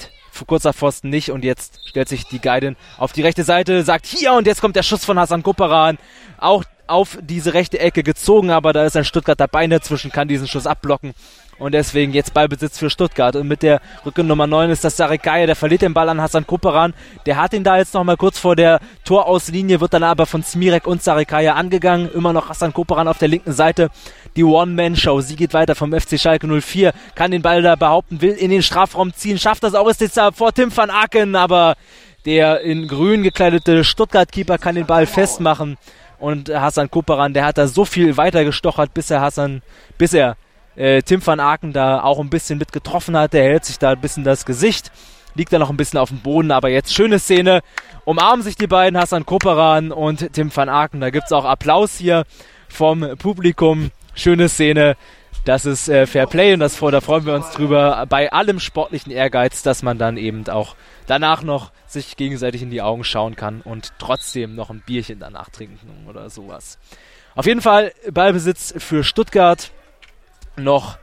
kurzer Pfosten nicht und jetzt stellt sich die Guidin auf die rechte Seite, sagt hier und jetzt kommt der Schuss von Hassan Kuparan. Auch auf diese rechte Ecke gezogen, aber da ist ein Stuttgarter Bein dazwischen, kann diesen Schuss abblocken. Und deswegen jetzt Ballbesitz für Stuttgart. Und mit der Rücke Nummer 9 ist das Sarikaya, der verliert den Ball an Hassan Kuperan. Der hat ihn da jetzt nochmal kurz vor der Torauslinie, wird dann aber von Smirek und Sarikaya angegangen. Immer noch Hassan Kuperan auf der linken Seite. Die One-Man-Show, sie geht weiter vom FC Schalke 04, kann den Ball da behaupten, will in den Strafraum ziehen, schafft das auch, ist jetzt da vor Tim van Aken, aber der in grün gekleidete Stuttgart-Keeper kann den Ball festmachen. Und Hassan Kuperan, der hat da so viel weiter gestochert, bis er Hassan, bis er äh, Tim van Aken da auch ein bisschen mit getroffen hat. Der hält sich da ein bisschen das Gesicht, liegt da noch ein bisschen auf dem Boden, aber jetzt schöne Szene. Umarmen sich die beiden, Hassan Koperan und Tim van Aken. Da gibt es auch Applaus hier vom Publikum. Schöne Szene. Das ist äh, Fair Play und das, da freuen wir uns drüber. Bei allem sportlichen Ehrgeiz, dass man dann eben auch danach noch sich gegenseitig in die Augen schauen kann und trotzdem noch ein Bierchen danach trinken oder sowas. Auf jeden Fall Ballbesitz für Stuttgart noch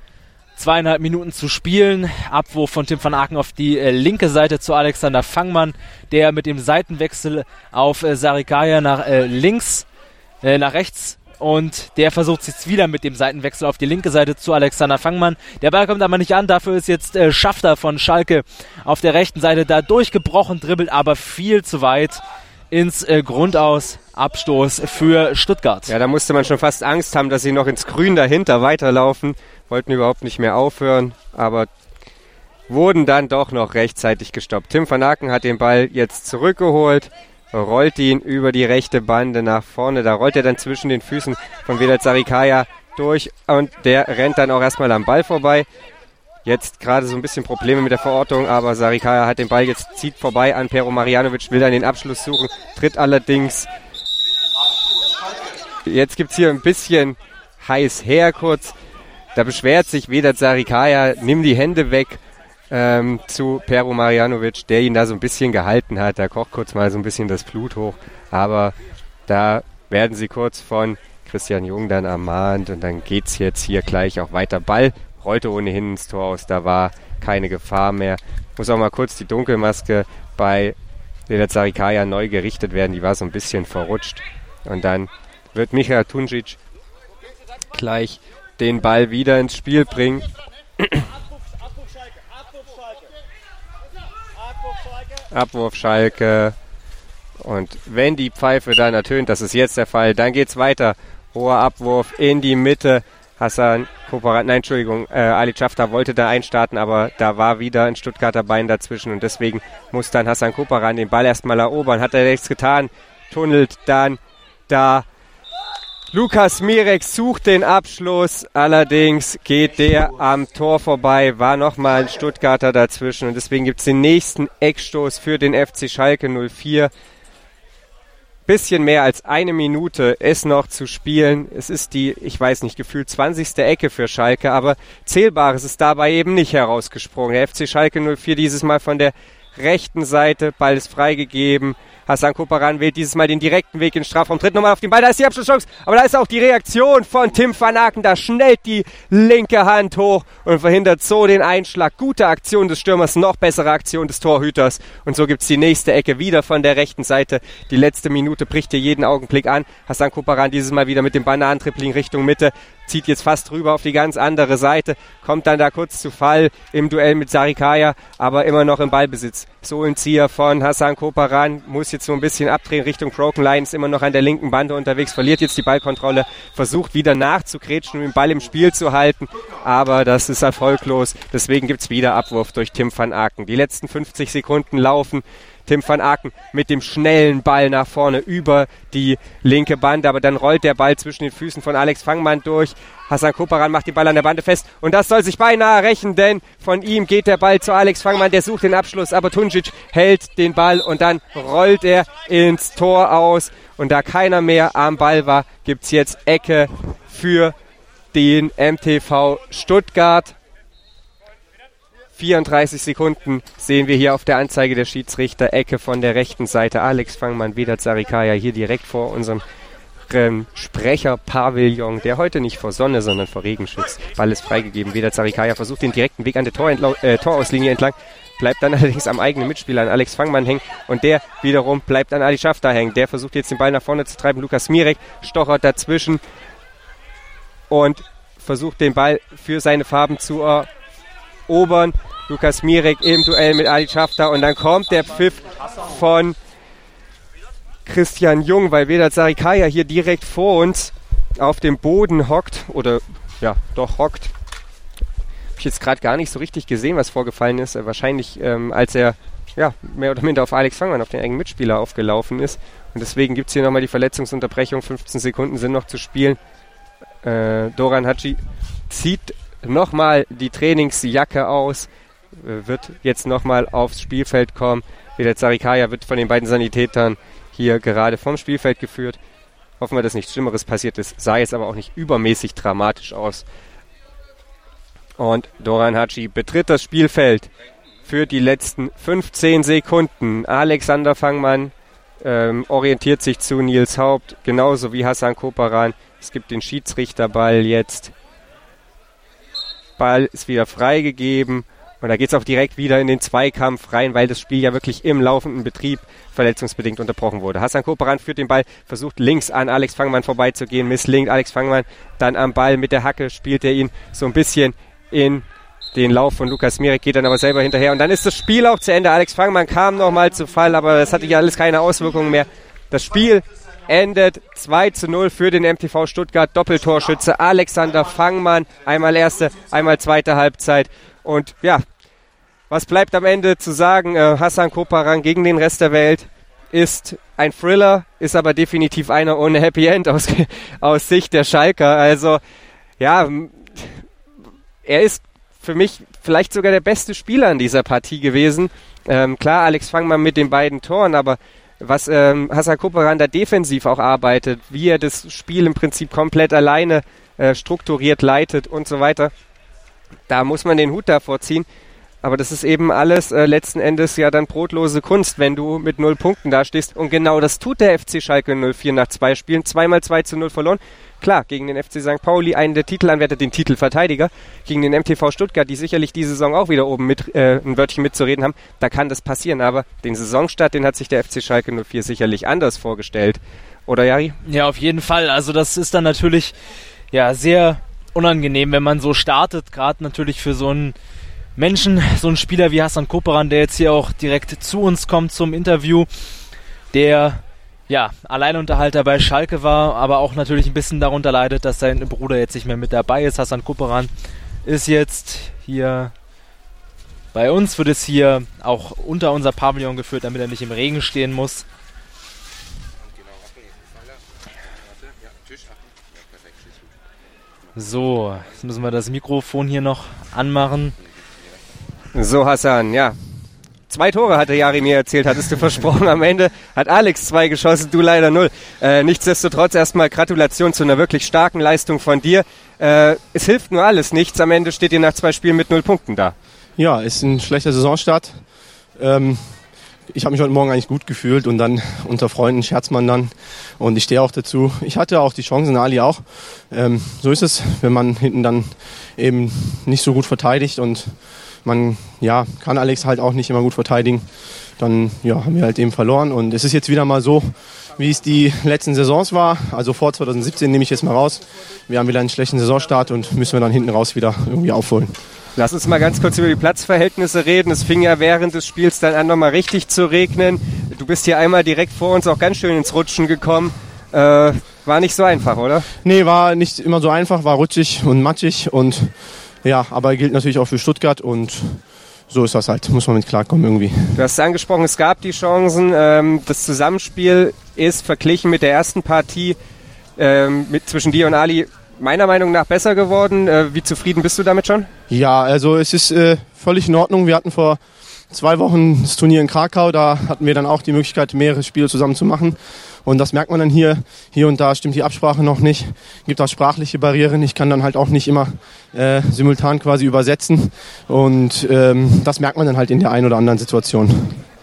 zweieinhalb Minuten zu spielen. Abwurf von Tim van Aken auf die äh, linke Seite zu Alexander Fangmann, der mit dem Seitenwechsel auf äh, Sarikaya nach äh, links, äh, nach rechts und der versucht jetzt wieder mit dem Seitenwechsel auf die linke Seite zu Alexander Fangmann. Der Ball kommt aber nicht an, dafür ist jetzt äh, Schafter von Schalke auf der rechten Seite da durchgebrochen, dribbelt aber viel zu weit ins äh, Grundaus. Abstoß für Stuttgart. Ja, da musste man schon fast Angst haben, dass sie noch ins Grün dahinter weiterlaufen. Wollten überhaupt nicht mehr aufhören, aber wurden dann doch noch rechtzeitig gestoppt. Tim van Aken hat den Ball jetzt zurückgeholt, rollt ihn über die rechte Bande nach vorne. Da rollt er dann zwischen den Füßen von Vedat Sarikaya durch und der rennt dann auch erstmal am Ball vorbei. Jetzt gerade so ein bisschen Probleme mit der Verortung, aber Sarikaya hat den Ball jetzt, zieht vorbei an Pero Marianovic, will dann den Abschluss suchen, tritt allerdings Jetzt gibt es hier ein bisschen heiß her kurz. Da beschwert sich Vedat Sarikaya, nimm die Hände weg ähm, zu Pero Marjanovic, der ihn da so ein bisschen gehalten hat. Da kocht kurz mal so ein bisschen das Blut hoch. Aber da werden sie kurz von Christian Jung dann ermahnt und dann geht es jetzt hier gleich auch weiter. Ball rollte ohnehin ins Tor aus, da war keine Gefahr mehr. Muss auch mal kurz die Dunkelmaske bei Vedat Sarikaya neu gerichtet werden, die war so ein bisschen verrutscht. Und dann wird Michael Tunjic gleich den Ball wieder ins Spiel bringen. Abwurf Schalke. Und wenn die Pfeife dann ertönt, das ist jetzt der Fall, dann geht es weiter. Hoher Abwurf in die Mitte. Hassan Koparat, nein, Entschuldigung, äh, Ali Schafter wollte da einstarten, aber da war wieder ein Stuttgarter Bein dazwischen und deswegen muss dann Hassan Koparan den Ball erstmal erobern. Hat er nichts getan, tunnelt dann da Lukas Mirek sucht den Abschluss, allerdings geht der am Tor vorbei, war nochmal ein Stuttgarter dazwischen und deswegen gibt es den nächsten Eckstoß für den FC Schalke 04. Bisschen mehr als eine Minute ist noch zu spielen. Es ist die, ich weiß nicht, gefühlt 20. Ecke für Schalke, aber Zählbares ist dabei eben nicht herausgesprungen. Der FC Schalke 04 dieses Mal von der rechten Seite, Ball ist freigegeben. Hassan Koparan wählt dieses Mal den direkten Weg in den Strafraum, tritt nochmal auf den Ball, da ist die Abschlusschance, aber da ist auch die Reaktion von Tim van Aken, da schnellt die linke Hand hoch und verhindert so den Einschlag. Gute Aktion des Stürmers, noch bessere Aktion des Torhüters und so gibt es die nächste Ecke wieder von der rechten Seite. Die letzte Minute bricht hier jeden Augenblick an. Hassan Koparan dieses Mal wieder mit dem Bananentripling Richtung Mitte, zieht jetzt fast rüber auf die ganz andere Seite, kommt dann da kurz zu Fall im Duell mit Sarikaya, aber immer noch im Ballbesitz. So ein Zieher von Hassan Koparan muss jetzt so ein bisschen abdrehen Richtung Broken Lines, immer noch an der linken Bande unterwegs, verliert jetzt die Ballkontrolle, versucht wieder nachzukretschen, um den Ball im Spiel zu halten, aber das ist erfolglos. Deswegen gibt es wieder Abwurf durch Tim van Aken. Die letzten 50 Sekunden laufen. Tim van Aken mit dem schnellen Ball nach vorne über die linke Bande, aber dann rollt der Ball zwischen den Füßen von Alex Fangmann durch. Hassan Koparan macht den Ball an der Bande fest und das soll sich beinahe rächen, denn von ihm geht der Ball zu Alex Fangmann, der sucht den Abschluss, aber Tunjic hält den Ball und dann rollt er ins Tor aus und da keiner mehr am Ball war, gibt es jetzt Ecke für den MTV Stuttgart. 34 Sekunden sehen wir hier auf der Anzeige der Schiedsrichter. Ecke von der rechten Seite. Alex Fangmann, Vedat Sarikaya hier direkt vor unserem ähm, Sprecher-Pavillon, der heute nicht vor Sonne, sondern vor Regen schützt. Ball ist freigegeben. Vedat Sarikaya versucht den direkten Weg an der Tor äh, Torauslinie entlang. Bleibt dann allerdings am eigenen Mitspieler, an Alex Fangmann hängen. Und der wiederum bleibt an Ali Schafter hängen. Der versucht jetzt den Ball nach vorne zu treiben. Lukas Mirek stochert dazwischen und versucht den Ball für seine Farben zu erobern. Lukas Mirek im Duell mit Ali Schafter und dann kommt der Pfiff von Christian Jung, weil Vedat Sarikaya hier direkt vor uns auf dem Boden hockt oder ja, doch hockt. Habe ich jetzt gerade gar nicht so richtig gesehen, was vorgefallen ist. Äh, wahrscheinlich, ähm, als er ja, mehr oder minder auf Alex Fangmann, auf den engen Mitspieler aufgelaufen ist. Und deswegen gibt es hier nochmal die Verletzungsunterbrechung. 15 Sekunden sind noch zu spielen. Äh, Doran Haji zieht nochmal die Trainingsjacke aus, äh, wird jetzt nochmal aufs Spielfeld kommen. Wieder Zarikaya wird von den beiden Sanitätern hier gerade vom Spielfeld geführt. Hoffen wir, dass nichts Schlimmeres passiert ist. Sah jetzt aber auch nicht übermäßig dramatisch aus. Und Doran Haji betritt das Spielfeld für die letzten 15 Sekunden. Alexander Fangmann ähm, orientiert sich zu Nils Haupt, genauso wie Hassan Koparan. Es gibt den Schiedsrichterball jetzt. Ball ist wieder freigegeben. Und da geht es auch direkt wieder in den Zweikampf rein, weil das Spiel ja wirklich im laufenden Betrieb verletzungsbedingt unterbrochen wurde. Hassan Koperan führt den Ball, versucht links an Alex Fangmann vorbeizugehen, misslingt Alex Fangmann dann am Ball mit der Hacke, spielt er ihn so ein bisschen in den Lauf von Lukas Mirek, geht dann aber selber hinterher. Und dann ist das Spiel auch zu Ende. Alex Fangmann kam nochmal zu Fall, aber es hatte ja alles keine Auswirkungen mehr. Das Spiel endet 2 zu 0 für den MTV Stuttgart. Doppeltorschütze Alexander Fangmann. Einmal erste, einmal zweite Halbzeit. Und ja, was bleibt am Ende zu sagen? Äh, Hassan Koparan gegen den Rest der Welt ist ein Thriller, ist aber definitiv einer ohne Happy End aus, aus Sicht der Schalker. Also ja, er ist für mich vielleicht sogar der beste Spieler in dieser Partie gewesen. Ähm, klar, Alex Fangmann mit den beiden Toren, aber was ähm, Hassan Koperan da defensiv auch arbeitet, wie er das Spiel im Prinzip komplett alleine äh, strukturiert leitet und so weiter, da muss man den Hut davor ziehen. Aber das ist eben alles äh, letzten Endes ja dann brotlose Kunst, wenn du mit null Punkten dastehst. Und genau das tut der FC Schalke 04 nach zwei Spielen. Zweimal 2 zu 0 verloren. Klar, gegen den FC St. Pauli, einen der Titelanwärter, den Titelverteidiger, gegen den MTV Stuttgart, die sicherlich diese Saison auch wieder oben mit äh, ein Wörtchen mitzureden haben, da kann das passieren. Aber den Saisonstart, den hat sich der FC Schalke 04 sicherlich anders vorgestellt. Oder Jari? Ja, auf jeden Fall. Also das ist dann natürlich ja sehr unangenehm, wenn man so startet, gerade natürlich für so einen Menschen, so einen Spieler wie Hassan Koperan, der jetzt hier auch direkt zu uns kommt zum Interview, der ja, Alleinunterhalter bei Schalke war, aber auch natürlich ein bisschen darunter leidet, dass sein Bruder jetzt nicht mehr mit dabei ist. Hassan Kuperan ist jetzt hier bei uns, wird es hier auch unter unser Pavillon geführt, damit er nicht im Regen stehen muss. So, jetzt müssen wir das Mikrofon hier noch anmachen. So, Hassan, ja, Zwei Tore hatte Jari mir erzählt, hattest du versprochen. Am Ende hat Alex zwei geschossen, du leider null. Äh, nichtsdestotrotz erstmal Gratulation zu einer wirklich starken Leistung von dir. Äh, es hilft nur alles nichts. Am Ende steht ihr nach zwei Spielen mit null Punkten da. Ja, ist ein schlechter Saisonstart. Ähm, ich habe mich heute Morgen eigentlich gut gefühlt und dann unter Freunden scherzt man dann und ich stehe auch dazu. Ich hatte auch die Chancen, Ali auch. Ähm, so ist es, wenn man hinten dann eben nicht so gut verteidigt und man ja, kann Alex halt auch nicht immer gut verteidigen. Dann ja, haben wir halt eben verloren. Und es ist jetzt wieder mal so, wie es die letzten Saisons war. Also vor 2017 nehme ich jetzt mal raus. Wir haben wieder einen schlechten Saisonstart und müssen wir dann hinten raus wieder irgendwie aufholen. Lass uns mal ganz kurz über die Platzverhältnisse reden. Es fing ja während des Spiels dann an, nochmal richtig zu regnen. Du bist hier einmal direkt vor uns auch ganz schön ins Rutschen gekommen. Äh, war nicht so einfach, oder? Nee, war nicht immer so einfach, war rutschig und matschig und ja, aber gilt natürlich auch für Stuttgart und so ist das halt, muss man mit klarkommen irgendwie. Du hast es angesprochen, es gab die Chancen. Ähm, das Zusammenspiel ist verglichen mit der ersten Partie ähm, mit, zwischen dir und Ali meiner Meinung nach besser geworden. Äh, wie zufrieden bist du damit schon? Ja, also es ist äh, völlig in Ordnung. Wir hatten vor zwei Wochen das Turnier in Krakau, da hatten wir dann auch die Möglichkeit, mehrere Spiele zusammen zu machen. Und das merkt man dann hier. Hier und da stimmt die Absprache noch nicht. Gibt auch sprachliche Barrieren. Ich kann dann halt auch nicht immer äh, simultan quasi übersetzen. Und ähm, das merkt man dann halt in der einen oder anderen Situation.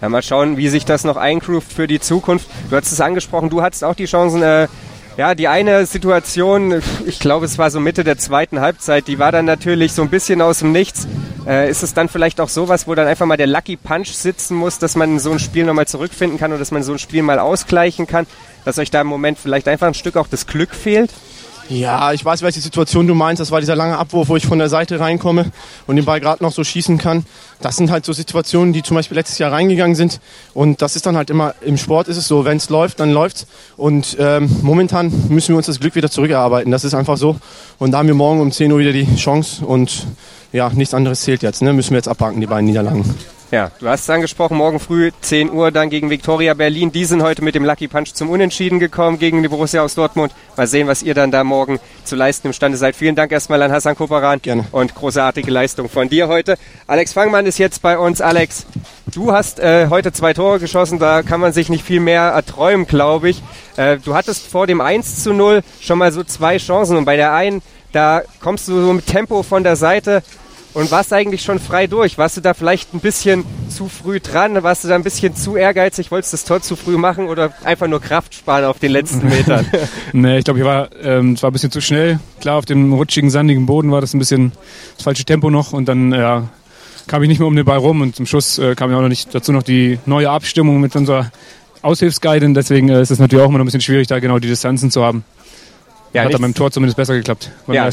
Ja, mal schauen, wie sich das noch eingroovt für die Zukunft. Du hast es angesprochen, du hattest auch die Chancen, äh, ja, die eine Situation, ich glaube, es war so Mitte der zweiten Halbzeit, die war dann natürlich so ein bisschen aus dem Nichts. Äh, ist es dann vielleicht auch sowas, wo dann einfach mal der Lucky Punch sitzen muss, dass man so ein Spiel nochmal zurückfinden kann oder dass man so ein Spiel mal ausgleichen kann, dass euch da im Moment vielleicht einfach ein Stück auch das Glück fehlt? Ja, ich weiß, welche Situation du meinst. Das war dieser lange Abwurf, wo ich von der Seite reinkomme und den Ball gerade noch so schießen kann. Das sind halt so Situationen, die zum Beispiel letztes Jahr reingegangen sind. Und das ist dann halt immer, im Sport ist es so, wenn es läuft, dann läuft's. Und ähm, momentan müssen wir uns das Glück wieder zurückerarbeiten. Das ist einfach so. Und da haben wir morgen um 10 Uhr wieder die Chance und ja, nichts anderes zählt jetzt. Ne? Müssen wir jetzt abhaken, die beiden Niederlagen. Ja, du hast es angesprochen, morgen früh 10 Uhr dann gegen Viktoria Berlin. Die sind heute mit dem Lucky Punch zum Unentschieden gekommen gegen die Borussia aus Dortmund. Mal sehen, was ihr dann da morgen zu leisten imstande seid. Vielen Dank erstmal an Hassan Koperan. Gerne. Und großartige Leistung von dir heute. Alex Fangmann ist jetzt bei uns. Alex, du hast äh, heute zwei Tore geschossen. Da kann man sich nicht viel mehr erträumen, glaube ich. Äh, du hattest vor dem 1 zu 0 schon mal so zwei Chancen. Und bei der einen, da kommst du so mit Tempo von der Seite und warst eigentlich schon frei durch. Warst du da vielleicht ein bisschen zu früh dran? Warst du da ein bisschen zu ehrgeizig? Wolltest du das Tor zu früh machen oder einfach nur Kraft sparen auf den letzten Metern? nee, ich glaube, ich war, ähm, es war ein bisschen zu schnell. Klar, auf dem rutschigen, sandigen Boden war das ein bisschen das falsche Tempo noch und dann, ja, kam ich nicht mehr um den Ball rum und zum Schluss äh, kam ja auch noch nicht dazu noch die neue Abstimmung mit unserer Aushilfsguidin. Deswegen äh, ist es natürlich auch immer noch ein bisschen schwierig, da genau die Distanzen zu haben. Ja, Hat dann beim Tor zumindest besser geklappt. Ja.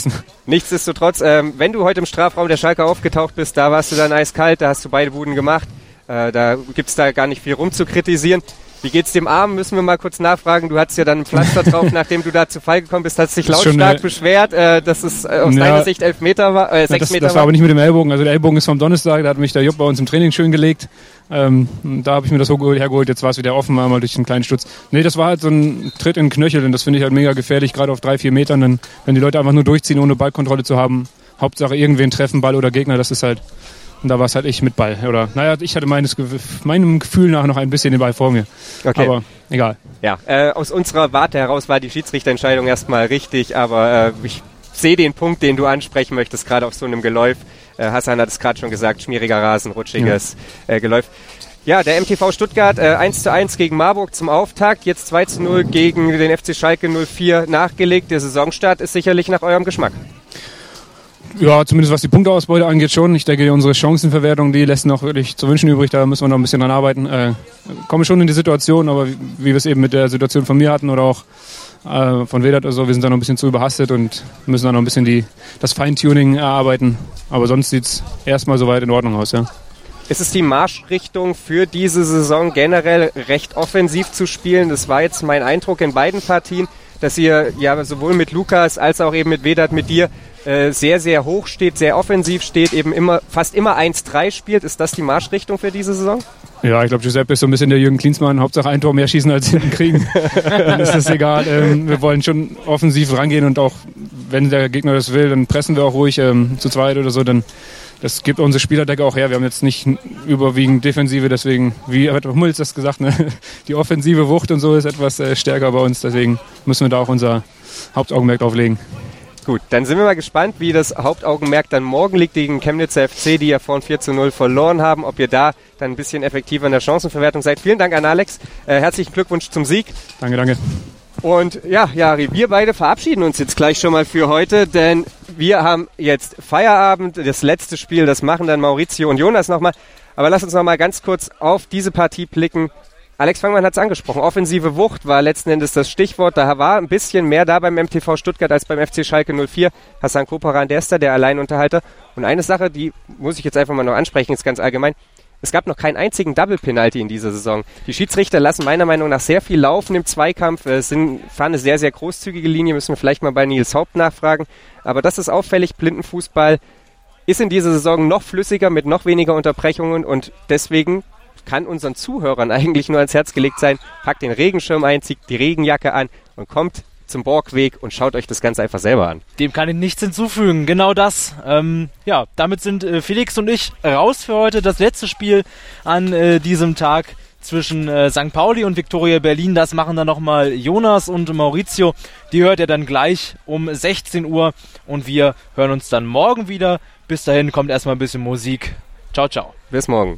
Nichtsdestotrotz, ähm, wenn du heute im Strafraum der Schalke aufgetaucht bist, da warst du dann eiskalt, da hast du beide Buden gemacht. Äh, da gibt's da gar nicht viel rum zu kritisieren. Wie geht's dem Arm? Müssen wir mal kurz nachfragen. Du hattest ja dann ein Pflaster drauf, nachdem du da zu Fall gekommen bist, hast dich lautstark beschwert, äh, dass es äh, aus ja, deiner Sicht elf Meter war, äh, sechs das, Meter das war. aber nicht mit dem Ellbogen. Also der Ellbogen ist vom Donnerstag, da hat mich der Jupp bei uns im Training schön gelegt. Ähm, da habe ich mir das hergeholt, jetzt war es wieder offen, einmal durch einen kleinen Sturz. Nee, das war halt so ein Tritt in den Knöchel und das finde ich halt mega gefährlich, gerade auf drei, vier Metern, denn, wenn die Leute einfach nur durchziehen, ohne Ballkontrolle zu haben. Hauptsache irgendwen treffen, Ball oder Gegner, das ist halt und da war es halt ich mit Ball. Oder naja, ich hatte meines, meinem Gefühl nach noch ein bisschen den Ball vor mir. Okay. Aber egal. Ja, äh, aus unserer Warte heraus war die Schiedsrichterentscheidung erstmal richtig, aber äh, ich sehe den Punkt, den du ansprechen möchtest, gerade auf so einem Geläuf. Äh, Hassan hat es gerade schon gesagt, schmieriger Rasen, rutschiges ja. äh, Geläuf. Ja, der MTV Stuttgart äh, 1 zu 1 gegen Marburg zum Auftakt, jetzt 2 zu 0 gegen den FC Schalke 04 nachgelegt. Der Saisonstart ist sicherlich nach eurem Geschmack. Ja, zumindest was die Punkteausbeute angeht schon. Ich denke, unsere Chancenverwertung, die lässt noch wirklich zu wünschen übrig. Da müssen wir noch ein bisschen dran arbeiten. Äh, komme schon in die Situation, aber wie, wie wir es eben mit der Situation von mir hatten oder auch äh, von Vedat oder so, wir sind da noch ein bisschen zu überhastet und müssen da noch ein bisschen die, das Feintuning erarbeiten. Aber sonst sieht es erstmal soweit in Ordnung aus, ja. Ist es die Marschrichtung für diese Saison generell recht offensiv zu spielen? Das war jetzt mein Eindruck in beiden Partien, dass ihr ja sowohl mit Lukas als auch eben mit Vedat mit dir äh, sehr, sehr hoch steht, sehr offensiv steht, eben immer fast immer 1-3 spielt. Ist das die Marschrichtung für diese Saison? Ja, ich glaube, Giuseppe ist so ein bisschen der Jürgen Klinsmann. Hauptsache ein Tor mehr schießen als hinten kriegen. dann ist das egal. Ähm, wir wollen schon offensiv rangehen und auch, wenn der Gegner das will, dann pressen wir auch ruhig ähm, zu zweit oder so. Dann das gibt unsere Spielerdecke auch her. Wir haben jetzt nicht überwiegend Defensive, deswegen, wie hat Hummels das gesagt, ne? die offensive Wucht und so ist etwas äh, stärker bei uns. Deswegen müssen wir da auch unser Hauptaugenmerk drauf legen. Gut, dann sind wir mal gespannt, wie das Hauptaugenmerk dann morgen liegt gegen Chemnitzer FC, die ja vorhin 4 zu 0 verloren haben. Ob ihr da dann ein bisschen effektiver in der Chancenverwertung seid. Vielen Dank an Alex. Äh, herzlichen Glückwunsch zum Sieg. Danke, danke. Und ja, Jari, wir beide verabschieden uns jetzt gleich schon mal für heute, denn wir haben jetzt Feierabend. Das letzte Spiel, das machen dann Maurizio und Jonas nochmal. Aber lass uns nochmal ganz kurz auf diese Partie blicken. Alex Fangmann hat es angesprochen. Offensive Wucht war letzten Endes das Stichwort. Da war ein bisschen mehr da beim MTV Stuttgart als beim FC Schalke 04. Hassan Koparan, der ist da der Alleinunterhalter. Und eine Sache, die muss ich jetzt einfach mal noch ansprechen, ist ganz allgemein. Es gab noch keinen einzigen Double-Penalty in dieser Saison. Die Schiedsrichter lassen meiner Meinung nach sehr viel laufen im Zweikampf, Es sind, fahren eine sehr, sehr großzügige Linie, müssen wir vielleicht mal bei Nils Haupt nachfragen. Aber das ist auffällig, Blindenfußball ist in dieser Saison noch flüssiger mit noch weniger Unterbrechungen und deswegen kann unseren Zuhörern eigentlich nur ans Herz gelegt sein, packt den Regenschirm ein, zieht die Regenjacke an und kommt zum Borgweg und schaut euch das Ganze einfach selber an. Dem kann ich nichts hinzufügen. Genau das. Ähm, ja, damit sind äh, Felix und ich raus für heute. Das letzte Spiel an äh, diesem Tag zwischen äh, St. Pauli und Viktoria Berlin. Das machen dann nochmal Jonas und Maurizio. Die hört ihr dann gleich um 16 Uhr und wir hören uns dann morgen wieder. Bis dahin kommt erstmal ein bisschen Musik. Ciao, ciao. Bis morgen.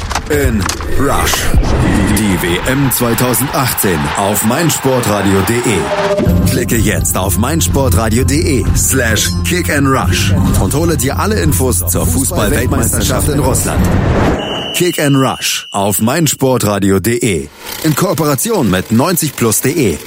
in Rush. Die WM 2018 auf meinsportradio.de. Klicke jetzt auf meinsportradio.de slash kick and rush und hole dir alle Infos zur Fußball-Weltmeisterschaft in Russland. Kick and Rush auf meinsportradio.de. In Kooperation mit 90plus.de